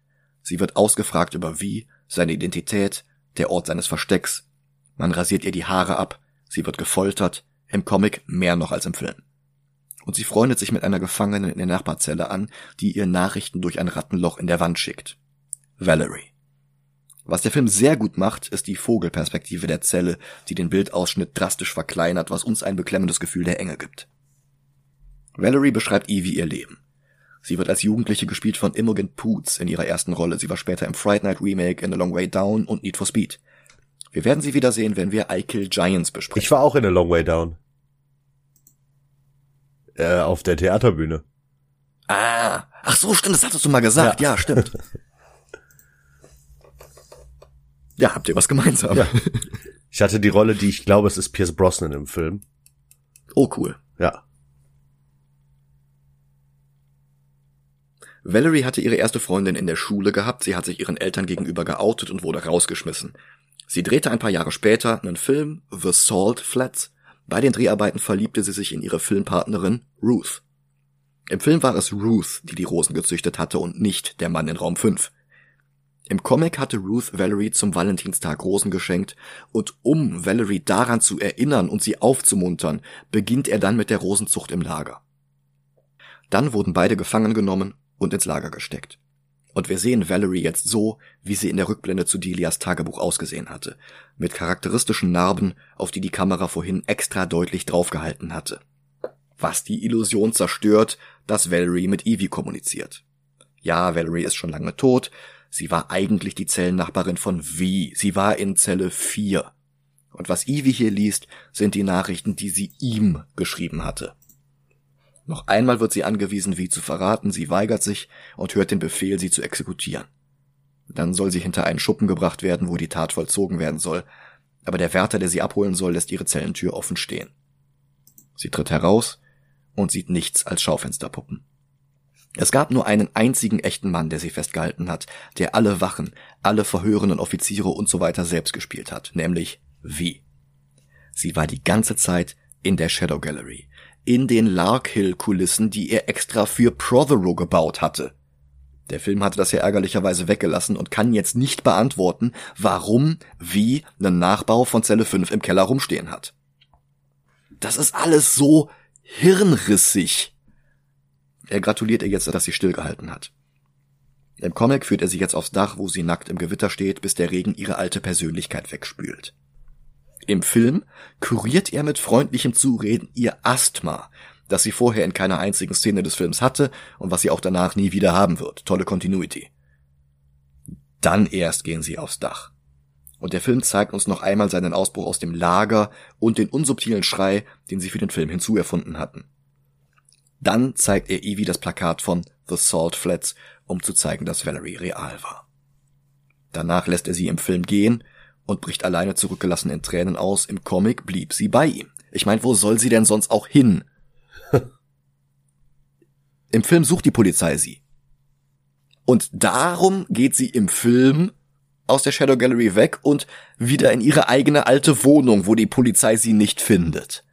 Sie wird ausgefragt über wie, seine Identität, der Ort seines Verstecks. Man rasiert ihr die Haare ab, sie wird gefoltert, im Comic mehr noch als im Film. Und sie freundet sich mit einer Gefangenen in der Nachbarzelle an, die ihr Nachrichten durch ein Rattenloch in der Wand schickt. Valerie. Was der Film sehr gut macht, ist die Vogelperspektive der Zelle, die den Bildausschnitt drastisch verkleinert, was uns ein beklemmendes Gefühl der Enge gibt. Valerie beschreibt Evie ihr Leben. Sie wird als Jugendliche gespielt von Imogen Poots in ihrer ersten Rolle. Sie war später im Fright Night Remake, In a Long Way Down und Need for Speed. Wir werden sie wiedersehen, wenn wir I Kill Giants besprechen. Ich war auch in a Long Way Down. Äh, auf der Theaterbühne. Ah, ach so, stimmt, das hattest du mal gesagt. Ja, ja stimmt. ja, habt ihr was gemeinsam? Ja. Ich hatte die Rolle, die ich glaube, es ist Pierce Brosnan im Film. Oh, cool. Ja. Valerie hatte ihre erste Freundin in der Schule gehabt, sie hat sich ihren Eltern gegenüber geoutet und wurde rausgeschmissen. Sie drehte ein paar Jahre später einen Film, The Salt Flats. Bei den Dreharbeiten verliebte sie sich in ihre Filmpartnerin Ruth. Im Film war es Ruth, die die Rosen gezüchtet hatte und nicht der Mann in Raum 5. Im Comic hatte Ruth Valerie zum Valentinstag Rosen geschenkt und um Valerie daran zu erinnern und sie aufzumuntern, beginnt er dann mit der Rosenzucht im Lager. Dann wurden beide gefangen genommen und ins Lager gesteckt. Und wir sehen Valerie jetzt so, wie sie in der Rückblende zu Delias Tagebuch ausgesehen hatte, mit charakteristischen Narben, auf die die Kamera vorhin extra deutlich draufgehalten hatte. Was die Illusion zerstört, dass Valerie mit Evie kommuniziert. Ja, Valerie ist schon lange tot, sie war eigentlich die Zellennachbarin von V, sie war in Zelle 4. Und was Evie hier liest, sind die Nachrichten, die sie ihm geschrieben hatte. Noch einmal wird sie angewiesen, wie zu verraten, sie weigert sich und hört den Befehl, sie zu exekutieren. Dann soll sie hinter einen Schuppen gebracht werden, wo die Tat vollzogen werden soll, aber der Wärter, der sie abholen soll, lässt ihre Zellentür offen stehen. Sie tritt heraus und sieht nichts als Schaufensterpuppen. Es gab nur einen einzigen echten Mann, der sie festgehalten hat, der alle Wachen, alle verhörenden Offiziere und so weiter selbst gespielt hat, nämlich wie. Sie war die ganze Zeit in der Shadow Gallery, in den Larkhill-Kulissen, die er extra für Prothero gebaut hatte. Der Film hatte das ja ärgerlicherweise weggelassen und kann jetzt nicht beantworten, warum wie einen Nachbau von Zelle 5 im Keller rumstehen hat. Das ist alles so hirnrissig. Er gratuliert ihr jetzt, dass sie stillgehalten hat. Im Comic führt er sie jetzt aufs Dach, wo sie nackt im Gewitter steht, bis der Regen ihre alte Persönlichkeit wegspült. Im Film kuriert er mit freundlichem Zureden ihr Asthma, das sie vorher in keiner einzigen Szene des Films hatte und was sie auch danach nie wieder haben wird. Tolle Continuity. Dann erst gehen sie aufs Dach. Und der Film zeigt uns noch einmal seinen Ausbruch aus dem Lager und den unsubtilen Schrei, den sie für den Film hinzuerfunden hatten. Dann zeigt er Evie das Plakat von The Salt Flats, um zu zeigen, dass Valerie real war. Danach lässt er sie im Film gehen und bricht alleine zurückgelassen in Tränen aus. Im Comic blieb sie bei ihm. Ich meine, wo soll sie denn sonst auch hin? Im Film sucht die Polizei sie. Und darum geht sie im Film aus der Shadow Gallery weg und wieder in ihre eigene alte Wohnung, wo die Polizei sie nicht findet.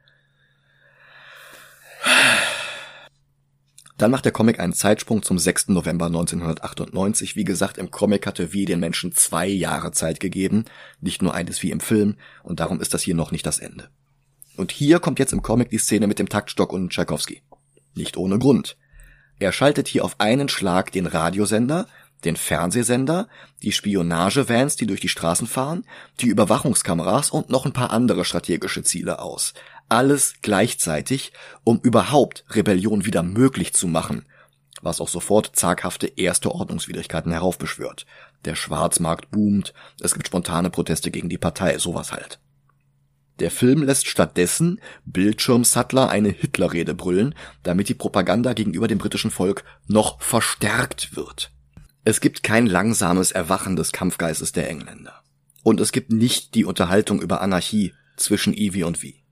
Dann macht der Comic einen Zeitsprung zum 6. November 1998. Wie gesagt, im Comic hatte wie den Menschen zwei Jahre Zeit gegeben, nicht nur eines wie im Film, und darum ist das hier noch nicht das Ende. Und hier kommt jetzt im Comic die Szene mit dem Taktstock und Tchaikovsky. Nicht ohne Grund. Er schaltet hier auf einen Schlag den Radiosender, den Fernsehsender, die Spionagevans, die durch die Straßen fahren, die Überwachungskameras und noch ein paar andere strategische Ziele aus. Alles gleichzeitig, um überhaupt Rebellion wieder möglich zu machen, was auch sofort zaghafte erste Ordnungswidrigkeiten heraufbeschwört. Der Schwarzmarkt boomt, es gibt spontane Proteste gegen die Partei, sowas halt. Der Film lässt stattdessen Bildschirmsattler eine Hitlerrede brüllen, damit die Propaganda gegenüber dem britischen Volk noch verstärkt wird. Es gibt kein langsames Erwachen des Kampfgeistes der Engländer. Und es gibt nicht die Unterhaltung über Anarchie zwischen Evie und Vi.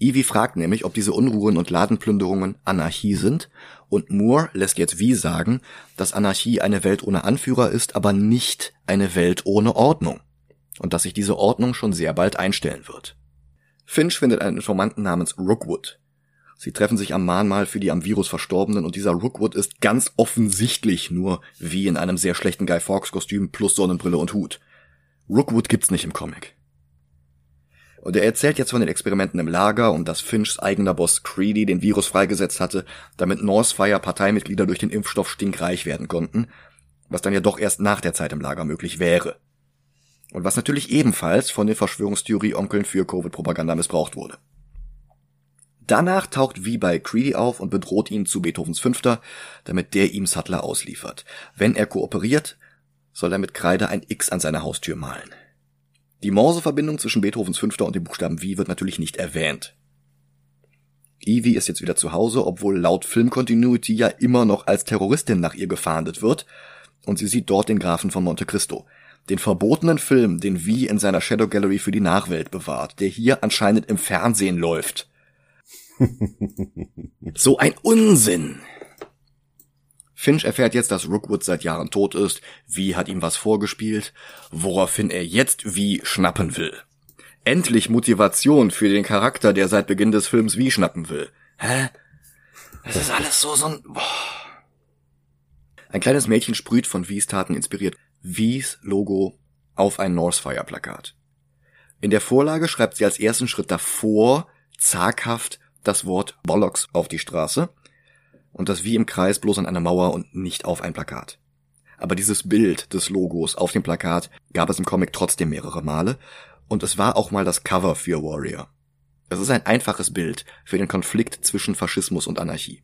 Evie fragt nämlich, ob diese Unruhen und Ladenplünderungen Anarchie sind, und Moore lässt jetzt Vi sagen, dass Anarchie eine Welt ohne Anführer ist, aber nicht eine Welt ohne Ordnung und dass sich diese Ordnung schon sehr bald einstellen wird. Finch findet einen Informanten namens Rookwood. Sie treffen sich am Mahnmal für die am Virus Verstorbenen und dieser Rookwood ist ganz offensichtlich nur wie in einem sehr schlechten Guy Fawkes Kostüm plus Sonnenbrille und Hut. Rookwood gibt's nicht im Comic. Und er erzählt jetzt von den Experimenten im Lager und dass Finchs eigener Boss Creedy den Virus freigesetzt hatte, damit Northfire Parteimitglieder durch den Impfstoff stinkreich werden konnten, was dann ja doch erst nach der Zeit im Lager möglich wäre. Und was natürlich ebenfalls von den Verschwörungstheorie-Onkeln für Covid-Propaganda missbraucht wurde. Danach taucht wie bei Creedy auf und bedroht ihn zu Beethovens Fünfter, damit der ihm Sattler ausliefert. Wenn er kooperiert, soll er mit Kreide ein X an seiner Haustür malen. Die Morse-Verbindung zwischen Beethovens Fünfter und dem Buchstaben V wird natürlich nicht erwähnt. Evie ist jetzt wieder zu Hause, obwohl laut Filmcontinuity ja immer noch als Terroristin nach ihr gefahndet wird, und sie sieht dort den Grafen von Monte Cristo, den verbotenen Film, den Wie in seiner Shadow Gallery für die Nachwelt bewahrt, der hier anscheinend im Fernsehen läuft. so ein Unsinn! Finch erfährt jetzt, dass Rookwood seit Jahren tot ist, Wie hat ihm was vorgespielt, woraufhin er jetzt Wie schnappen will. Endlich Motivation für den Charakter, der seit Beginn des Films Wie schnappen will. Hä? Das ist alles so so ein... Boah. Ein kleines Mädchen sprüht von Wies Taten inspiriert Wies Logo auf ein Northfire Plakat. In der Vorlage schreibt sie als ersten Schritt davor zaghaft das Wort Bollocks auf die Straße und das wie im Kreis bloß an einer Mauer und nicht auf ein Plakat. Aber dieses Bild des Logos auf dem Plakat gab es im Comic trotzdem mehrere Male und es war auch mal das Cover für Warrior. Es ist ein einfaches Bild für den Konflikt zwischen Faschismus und Anarchie.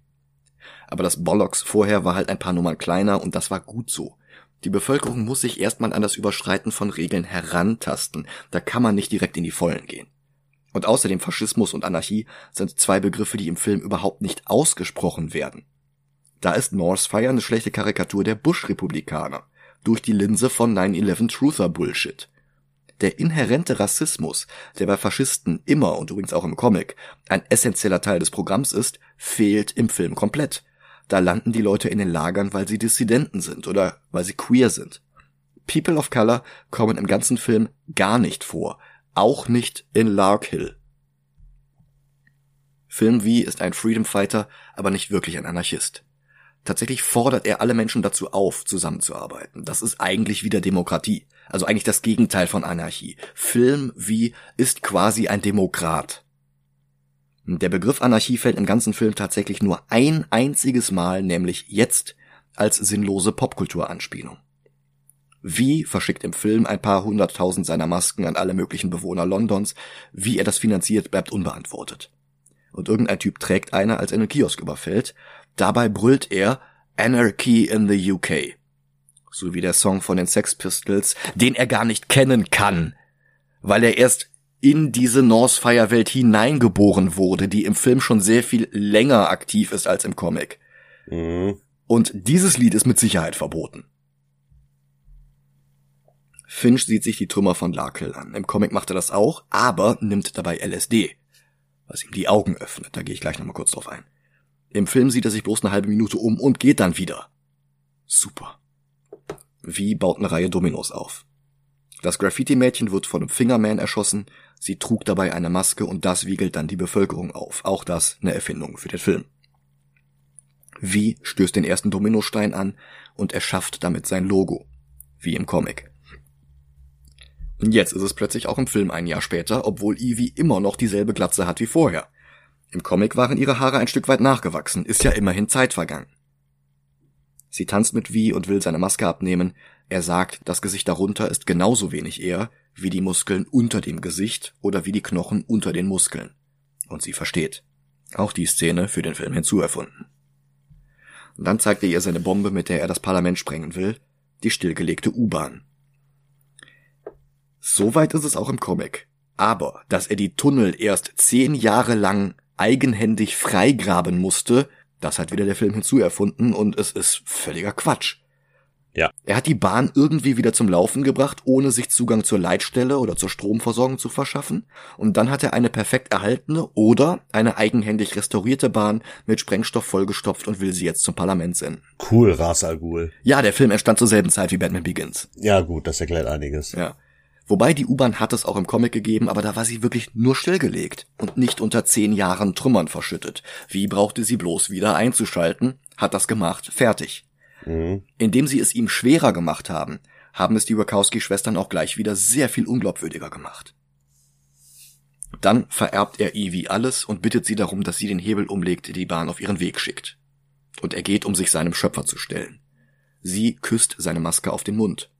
Aber das Bollocks vorher war halt ein paar Nummern kleiner und das war gut so. Die Bevölkerung muss sich erstmal an das Überschreiten von Regeln herantasten. Da kann man nicht direkt in die Vollen gehen. Und außerdem Faschismus und Anarchie sind zwei Begriffe, die im Film überhaupt nicht ausgesprochen werden. Da ist Northfire eine schlechte Karikatur der Bush-Republikaner durch die Linse von 9-11 Truther Bullshit. Der inhärente Rassismus, der bei Faschisten immer und übrigens auch im Comic ein essentieller Teil des Programms ist, fehlt im Film komplett. Da landen die Leute in den Lagern, weil sie Dissidenten sind oder weil sie queer sind. People of Color kommen im ganzen Film gar nicht vor, auch nicht in Lark Hill. Film V ist ein Freedom Fighter, aber nicht wirklich ein Anarchist. Tatsächlich fordert er alle Menschen dazu auf, zusammenzuarbeiten. Das ist eigentlich wieder Demokratie. Also eigentlich das Gegenteil von Anarchie. Film V ist quasi ein Demokrat. Der Begriff Anarchie fällt im ganzen Film tatsächlich nur ein einziges Mal, nämlich jetzt, als sinnlose Popkulturanspielung. Wie verschickt im Film ein paar hunderttausend seiner Masken an alle möglichen Bewohner Londons, wie er das finanziert, bleibt unbeantwortet. Und irgendein Typ trägt eine, als er einen Kiosk überfällt. Dabei brüllt er Anarchy in the UK. So wie der Song von den Sex Pistols, den er gar nicht kennen kann, weil er erst in diese Northfire-Welt hineingeboren wurde, die im Film schon sehr viel länger aktiv ist als im Comic. Mhm. Und dieses Lied ist mit Sicherheit verboten. Finch sieht sich die Trümmer von Larkill an. Im Comic macht er das auch, aber nimmt dabei LSD, was ihm die Augen öffnet. Da gehe ich gleich nochmal kurz drauf ein. Im Film sieht er sich bloß eine halbe Minute um und geht dann wieder. Super. Wie baut eine Reihe Dominos auf. Das Graffiti-Mädchen wird von einem Fingerman erschossen, sie trug dabei eine Maske und das wiegelt dann die Bevölkerung auf. Auch das eine Erfindung für den Film. Wie stößt den ersten Dominostein an und erschafft damit sein Logo. Wie im Comic. Jetzt ist es plötzlich auch im Film ein Jahr später, obwohl Evie immer noch dieselbe Glatze hat wie vorher. Im Comic waren ihre Haare ein Stück weit nachgewachsen, ist ja immerhin Zeit vergangen. Sie tanzt mit Wie und will seine Maske abnehmen. Er sagt, das Gesicht darunter ist genauso wenig er, wie die Muskeln unter dem Gesicht oder wie die Knochen unter den Muskeln. Und sie versteht. Auch die Szene für den Film hinzuerfunden. Und dann zeigt er ihr seine Bombe, mit der er das Parlament sprengen will, die stillgelegte U-Bahn. Soweit ist es auch im Comic. Aber, dass er die Tunnel erst zehn Jahre lang eigenhändig freigraben musste, das hat wieder der Film hinzuerfunden und es ist völliger Quatsch. Ja. Er hat die Bahn irgendwie wieder zum Laufen gebracht, ohne sich Zugang zur Leitstelle oder zur Stromversorgung zu verschaffen. Und dann hat er eine perfekt erhaltene oder eine eigenhändig restaurierte Bahn mit Sprengstoff vollgestopft und will sie jetzt zum Parlament senden. Cool, Ras Al Ghul. Ja, der Film entstand zur selben Zeit wie Batman Begins. Ja, gut, das erklärt einiges. Ja. Wobei die U-Bahn hat es auch im Comic gegeben, aber da war sie wirklich nur stillgelegt und nicht unter zehn Jahren Trümmern verschüttet. Wie brauchte sie bloß wieder einzuschalten? Hat das gemacht, fertig. Mhm. Indem sie es ihm schwerer gemacht haben, haben es die Wachowski-Schwestern auch gleich wieder sehr viel unglaubwürdiger gemacht. Dann vererbt er Evie alles und bittet sie darum, dass sie den Hebel umlegt, der die Bahn auf ihren Weg schickt. Und er geht, um sich seinem Schöpfer zu stellen. Sie küsst seine Maske auf den Mund.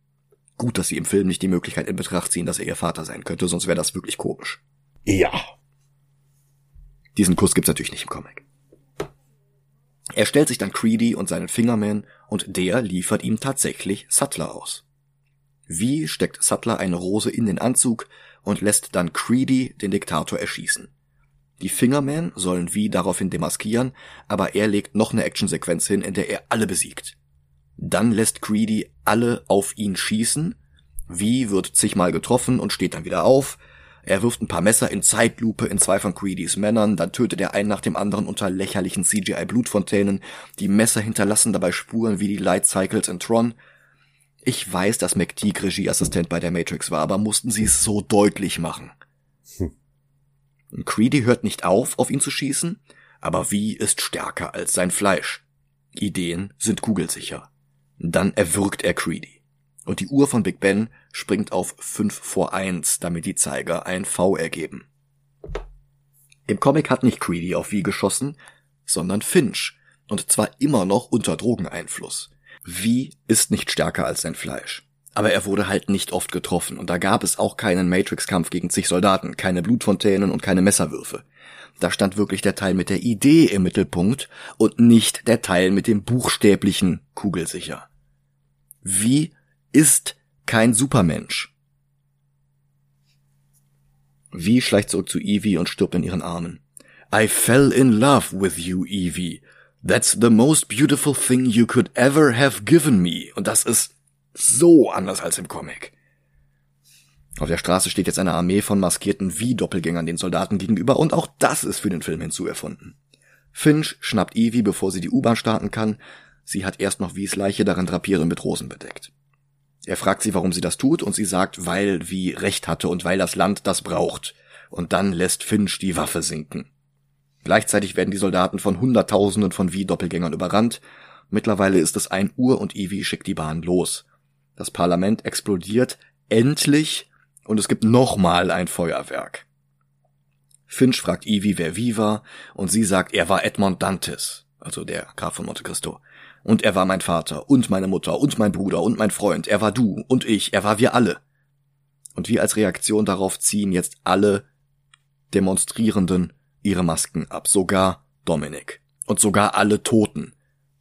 Gut, dass sie im Film nicht die Möglichkeit in Betracht ziehen, dass er ihr Vater sein könnte, sonst wäre das wirklich komisch. Ja. Diesen Kuss gibt's natürlich nicht im Comic. Er stellt sich dann Creedy und seinen Fingerman und der liefert ihm tatsächlich Sutler aus. Wie steckt Sutler eine Rose in den Anzug und lässt dann Creedy den Diktator erschießen. Die Fingerman sollen wie daraufhin demaskieren, aber er legt noch eine Actionsequenz hin, in der er alle besiegt. Dann lässt Creedy alle auf ihn schießen. Wie wird zigmal getroffen und steht dann wieder auf. Er wirft ein paar Messer in Zeitlupe in zwei von Creedys Männern, dann tötet er einen nach dem anderen unter lächerlichen CGI-Blutfontänen. Die Messer hinterlassen dabei Spuren wie die Light Cycles in Tron. Ich weiß, dass McTeague Regieassistent bei der Matrix war, aber mussten sie es so deutlich machen. Hm. Creedy hört nicht auf, auf ihn zu schießen, aber wie ist stärker als sein Fleisch. Ideen sind kugelsicher. Dann erwürgt er Creedy. Und die Uhr von Big Ben springt auf 5 vor 1, damit die Zeiger ein V ergeben. Im Comic hat nicht Creedy auf Wie geschossen, sondern Finch. Und zwar immer noch unter Drogeneinfluss. Wie ist nicht stärker als sein Fleisch. Aber er wurde halt nicht oft getroffen und da gab es auch keinen Matrix-Kampf gegen zig Soldaten, keine Blutfontänen und keine Messerwürfe. Da stand wirklich der Teil mit der Idee im Mittelpunkt und nicht der Teil mit dem buchstäblichen Kugelsicher. Wie ist kein Supermensch? Wie schleicht zurück zu Evie und stirbt in ihren Armen. I fell in love with you, Evie. That's the most beautiful thing you could ever have given me. Und das ist so anders als im Comic. Auf der Straße steht jetzt eine Armee von maskierten Wie-Doppelgängern den Soldaten gegenüber und auch das ist für den Film hinzuerfunden. Finch schnappt Evie, bevor sie die U-Bahn starten kann. Sie hat erst noch Wies Leiche darin drapieren mit Rosen bedeckt. Er fragt sie, warum sie das tut, und sie sagt, weil Wie recht hatte und weil das Land das braucht. Und dann lässt Finch die Waffe sinken. Gleichzeitig werden die Soldaten von Hunderttausenden von Wie-Doppelgängern überrannt. Mittlerweile ist es ein Uhr und Evie schickt die Bahn los. Das Parlament explodiert endlich und es gibt nochmal ein Feuerwerk. Finch fragt Evie, wer wie war, und sie sagt, er war Edmond Dantes, also der Graf von Monte Cristo. Und er war mein Vater und meine Mutter und mein Bruder und mein Freund, er war du und ich, er war wir alle. Und wie als Reaktion darauf ziehen jetzt alle Demonstrierenden ihre Masken ab, sogar Dominic. Und sogar alle Toten.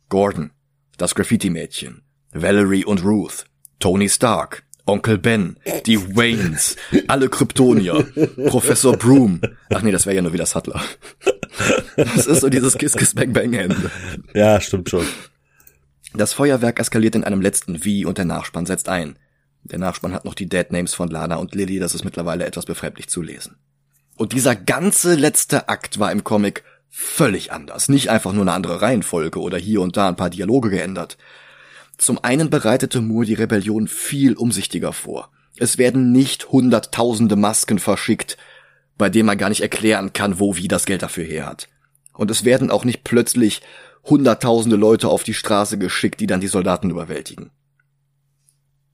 Gordon, das Graffiti-Mädchen, Valerie und Ruth, Tony Stark, Onkel Ben, die Waynes, alle Kryptonier, Professor Broom. Ach nee, das wäre ja nur wieder Sattler. Das ist so dieses Kiss Kiss Bang Bang Ende. Ja, stimmt schon. Das Feuerwerk eskaliert in einem letzten Wie und der Nachspann setzt ein. Der Nachspann hat noch die Dead Names von Lana und Lily, das ist mittlerweile etwas befremdlich zu lesen. Und dieser ganze letzte Akt war im Comic völlig anders. Nicht einfach nur eine andere Reihenfolge oder hier und da ein paar Dialoge geändert. Zum einen bereitete Moore die Rebellion viel umsichtiger vor. Es werden nicht hunderttausende Masken verschickt, bei denen man gar nicht erklären kann, wo wie das Geld dafür her hat. Und es werden auch nicht plötzlich hunderttausende Leute auf die Straße geschickt, die dann die Soldaten überwältigen.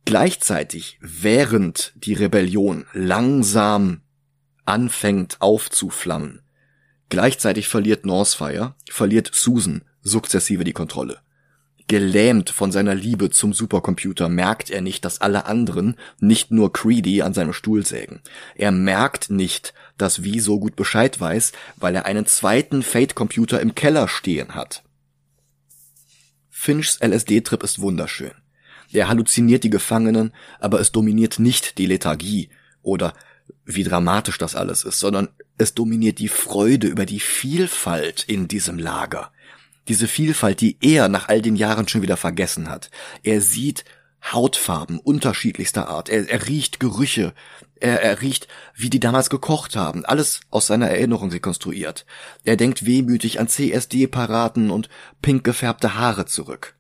Gleichzeitig, während die Rebellion langsam anfängt aufzuflammen, gleichzeitig verliert Northfire, verliert Susan sukzessive die Kontrolle. Gelähmt von seiner Liebe zum Supercomputer merkt er nicht, dass alle anderen nicht nur Creedy an seinem Stuhl sägen. Er merkt nicht, dass Wie so gut Bescheid weiß, weil er einen zweiten Fate-Computer im Keller stehen hat. Finchs LSD-Trip ist wunderschön. Er halluziniert die Gefangenen, aber es dominiert nicht die Lethargie oder wie dramatisch das alles ist, sondern es dominiert die Freude über die Vielfalt in diesem Lager diese Vielfalt, die er nach all den Jahren schon wieder vergessen hat. Er sieht Hautfarben unterschiedlichster Art. Er, er riecht Gerüche. Er, er riecht, wie die damals gekocht haben. Alles aus seiner Erinnerung rekonstruiert. Er denkt wehmütig an CSD-Paraden und pink gefärbte Haare zurück.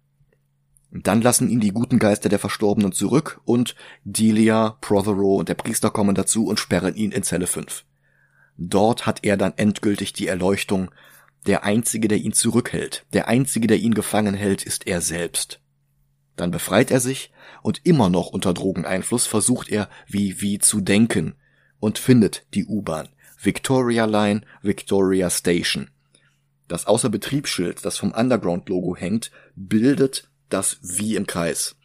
Dann lassen ihn die guten Geister der Verstorbenen zurück und Delia, Prothero und der Priester kommen dazu und sperren ihn in Zelle 5. Dort hat er dann endgültig die Erleuchtung, der Einzige, der ihn zurückhält, der Einzige, der ihn gefangen hält, ist er selbst. Dann befreit er sich und immer noch unter Drogeneinfluss versucht er, wie wie zu denken und findet die U-Bahn. Victoria Line, Victoria Station. Das Außerbetriebsschild, das vom Underground-Logo hängt, bildet das Wie im Kreis.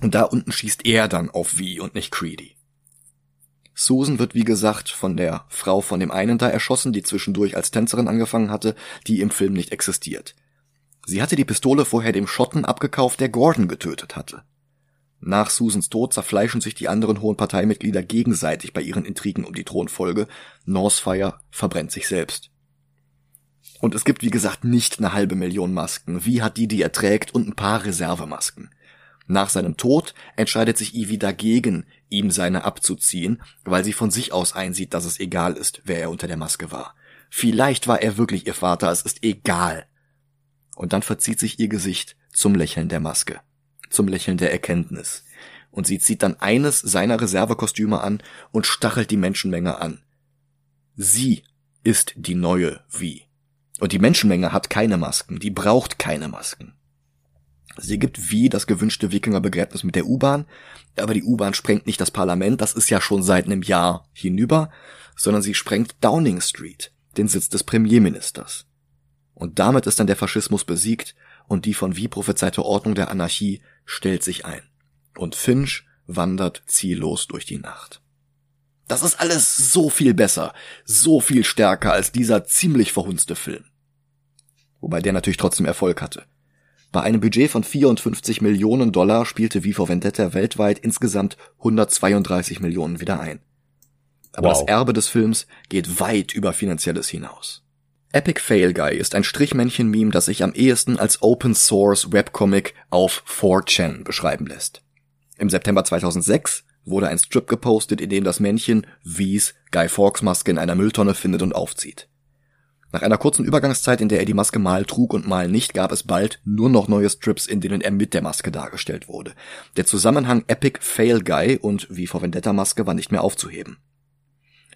Und da unten schießt er dann auf Wie und nicht Creedy. Susan wird wie gesagt von der Frau von dem einen da erschossen, die zwischendurch als Tänzerin angefangen hatte, die im Film nicht existiert. Sie hatte die Pistole vorher dem Schotten abgekauft, der Gordon getötet hatte. Nach Susans Tod zerfleischen sich die anderen hohen Parteimitglieder gegenseitig bei ihren Intrigen um die Thronfolge. Northfire verbrennt sich selbst. Und es gibt, wie gesagt, nicht eine halbe Million Masken. Wie hat die, die er trägt, und ein paar Reservemasken. Nach seinem Tod entscheidet sich Ivy dagegen, ihm seine abzuziehen, weil sie von sich aus einsieht, dass es egal ist, wer er unter der Maske war. Vielleicht war er wirklich ihr Vater, es ist egal. Und dann verzieht sich ihr Gesicht zum Lächeln der Maske, zum Lächeln der Erkenntnis. Und sie zieht dann eines seiner Reservekostüme an und stachelt die Menschenmenge an. Sie ist die neue Wie. Und die Menschenmenge hat keine Masken, die braucht keine Masken. Sie gibt wie das gewünschte Wikingerbegräbnis mit der U-Bahn, aber die U-Bahn sprengt nicht das Parlament, das ist ja schon seit einem Jahr hinüber, sondern sie sprengt Downing Street, den Sitz des Premierministers. Und damit ist dann der Faschismus besiegt und die von wie prophezeite Ordnung der Anarchie stellt sich ein. Und Finch wandert ziellos durch die Nacht. Das ist alles so viel besser, so viel stärker als dieser ziemlich verhunzte Film. Wobei der natürlich trotzdem Erfolg hatte. Bei einem Budget von 54 Millionen Dollar spielte V for Vendetta weltweit insgesamt 132 Millionen wieder ein. Aber Wow. das Erbe des Films geht weit über Finanzielles hinaus. Epic Fail Guy ist ein Strichmännchen-Meme, das sich am ehesten als Open Source Webcomic auf 4chan beschreiben lässt. Im September 2006 wurde ein Strip gepostet, in dem das Männchen Wies Guy Fawkes Maske in einer Mülltonne findet und aufzieht. Nach einer kurzen Übergangszeit, in der er die Maske mal trug und mal nicht, gab es bald nur noch neue Strips, in denen er mit der Maske dargestellt wurde. Der Zusammenhang Epic Fail Guy und wie vor Vendetta Maske war nicht mehr aufzuheben.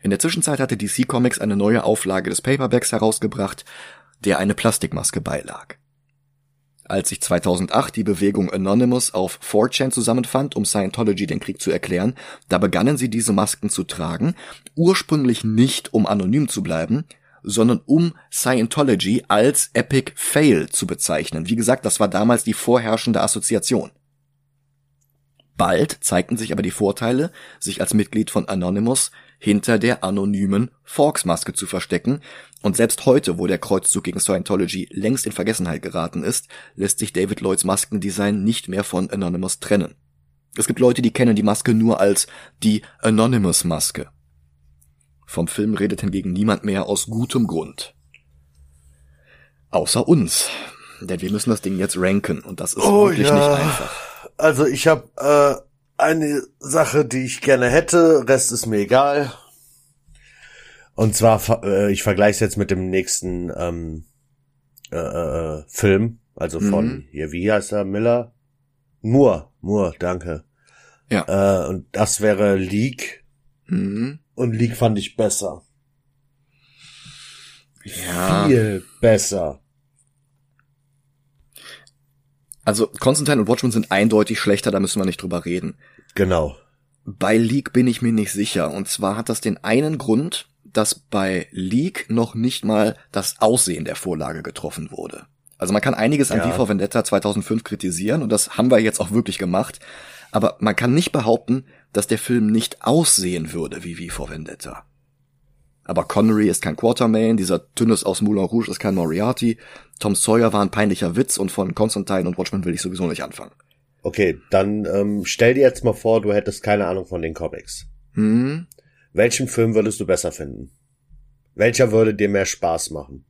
In der Zwischenzeit hatte DC Comics eine neue Auflage des Paperbacks herausgebracht, der eine Plastikmaske beilag. Als sich 2008 die Bewegung Anonymous auf 4chan zusammenfand, um Scientology den Krieg zu erklären, da begannen sie diese Masken zu tragen, ursprünglich nicht um anonym zu bleiben, sondern um Scientology als Epic Fail zu bezeichnen. Wie gesagt, das war damals die vorherrschende Assoziation. Bald zeigten sich aber die Vorteile, sich als Mitglied von Anonymous hinter der anonymen Fawkes-Maske zu verstecken, und selbst heute, wo der Kreuzzug gegen Scientology längst in Vergessenheit geraten ist, lässt sich David Lloyds Maskendesign nicht mehr von Anonymous trennen. Es gibt Leute, die kennen die Maske nur als die Anonymous-Maske. Vom Film redet hingegen niemand mehr aus gutem Grund. Außer uns. Denn wir müssen das Ding jetzt ranken und das ist wirklich nicht einfach. Also ich habe äh, eine Sache, die ich gerne hätte, Rest ist mir egal. Und zwar, äh, ich vergleiche es jetzt mit dem nächsten ähm, äh, äh, Film, also von Mhm. hier, wie heißt er, Miller? Moore, Moore, danke. Ja. Äh, und das wäre League Mhm. Und League fand ich besser. Ja. Viel besser. Also Constantine und Watchmen sind eindeutig schlechter, da müssen wir nicht drüber reden. Genau. Bei League bin ich mir nicht sicher. Und zwar hat das den einen Grund, dass bei League noch nicht mal das Aussehen der Vorlage getroffen wurde. Also man kann einiges an Ja. V Vendetta 2005 kritisieren und das haben wir jetzt auch wirklich gemacht. Aber man kann nicht behaupten, dass der Film nicht aussehen würde wie V for Vendetta. Aber Connery ist kein Quartermain, dieser Tünnes aus Moulin Rouge ist kein Moriarty, Tom Sawyer war ein peinlicher Witz und von Constantine und Watchmen will ich sowieso nicht anfangen. Okay, dann ähm, stell dir jetzt mal vor, du hättest keine Ahnung von den Comics. Hm? Welchen Film würdest du besser finden? Welcher würde dir mehr Spaß machen?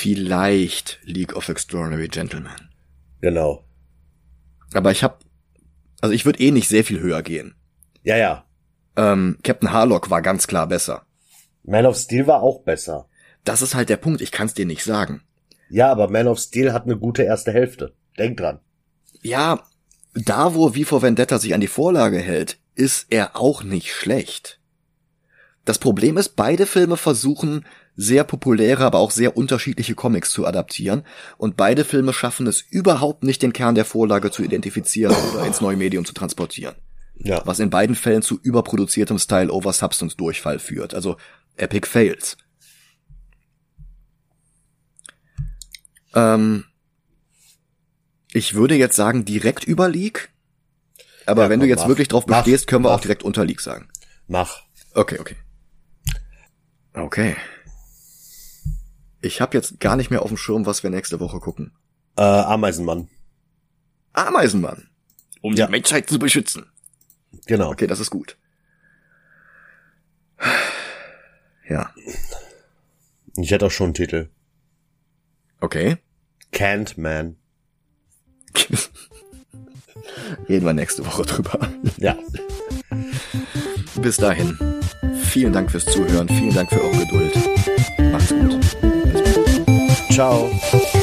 Vielleicht League of Extraordinary Gentlemen. Genau. Aber ich hab, also ich würde eh nicht sehr viel höher gehen. Ja, ja. Ähm, Captain Harlock war ganz klar besser. Man of Steel war auch besser. Das ist halt der Punkt, ich kann's dir nicht sagen. Ja, aber Man of Steel hat eine gute erste Hälfte. Denk dran. Ja, da wo V for Vendetta sich an die Vorlage hält, ist er auch nicht schlecht. Das Problem ist, beide Filme versuchen, sehr populäre, aber auch sehr unterschiedliche Comics zu adaptieren, und beide Filme schaffen es überhaupt nicht, den Kern der Vorlage zu identifizieren oder ins neue Medium zu transportieren. Ja. was in beiden Fällen zu überproduziertem Style over Substance Durchfall führt, also Epic Fails. Ähm, ich würde jetzt sagen direkt über League, aber Ja, wenn du komm, jetzt mach. wirklich drauf Mach. bestehst, können wir auch Mach. direkt unter League sagen. Mach. Okay, okay. Okay. Ich habe jetzt gar nicht mehr auf dem Schirm, was wir nächste Woche gucken. Äh, Ameisenmann. Ameisenmann. Um Ja. die Menschheit zu beschützen. Genau. Okay, das ist gut. Ja, Ich hätte auch schon einen Titel. okay. Can't Man. Reden wir nächste Woche drüber. Ja. Bis dahin. Vielen Dank fürs Zuhören. Vielen Dank für eure Geduld. Macht's gut. Ciao.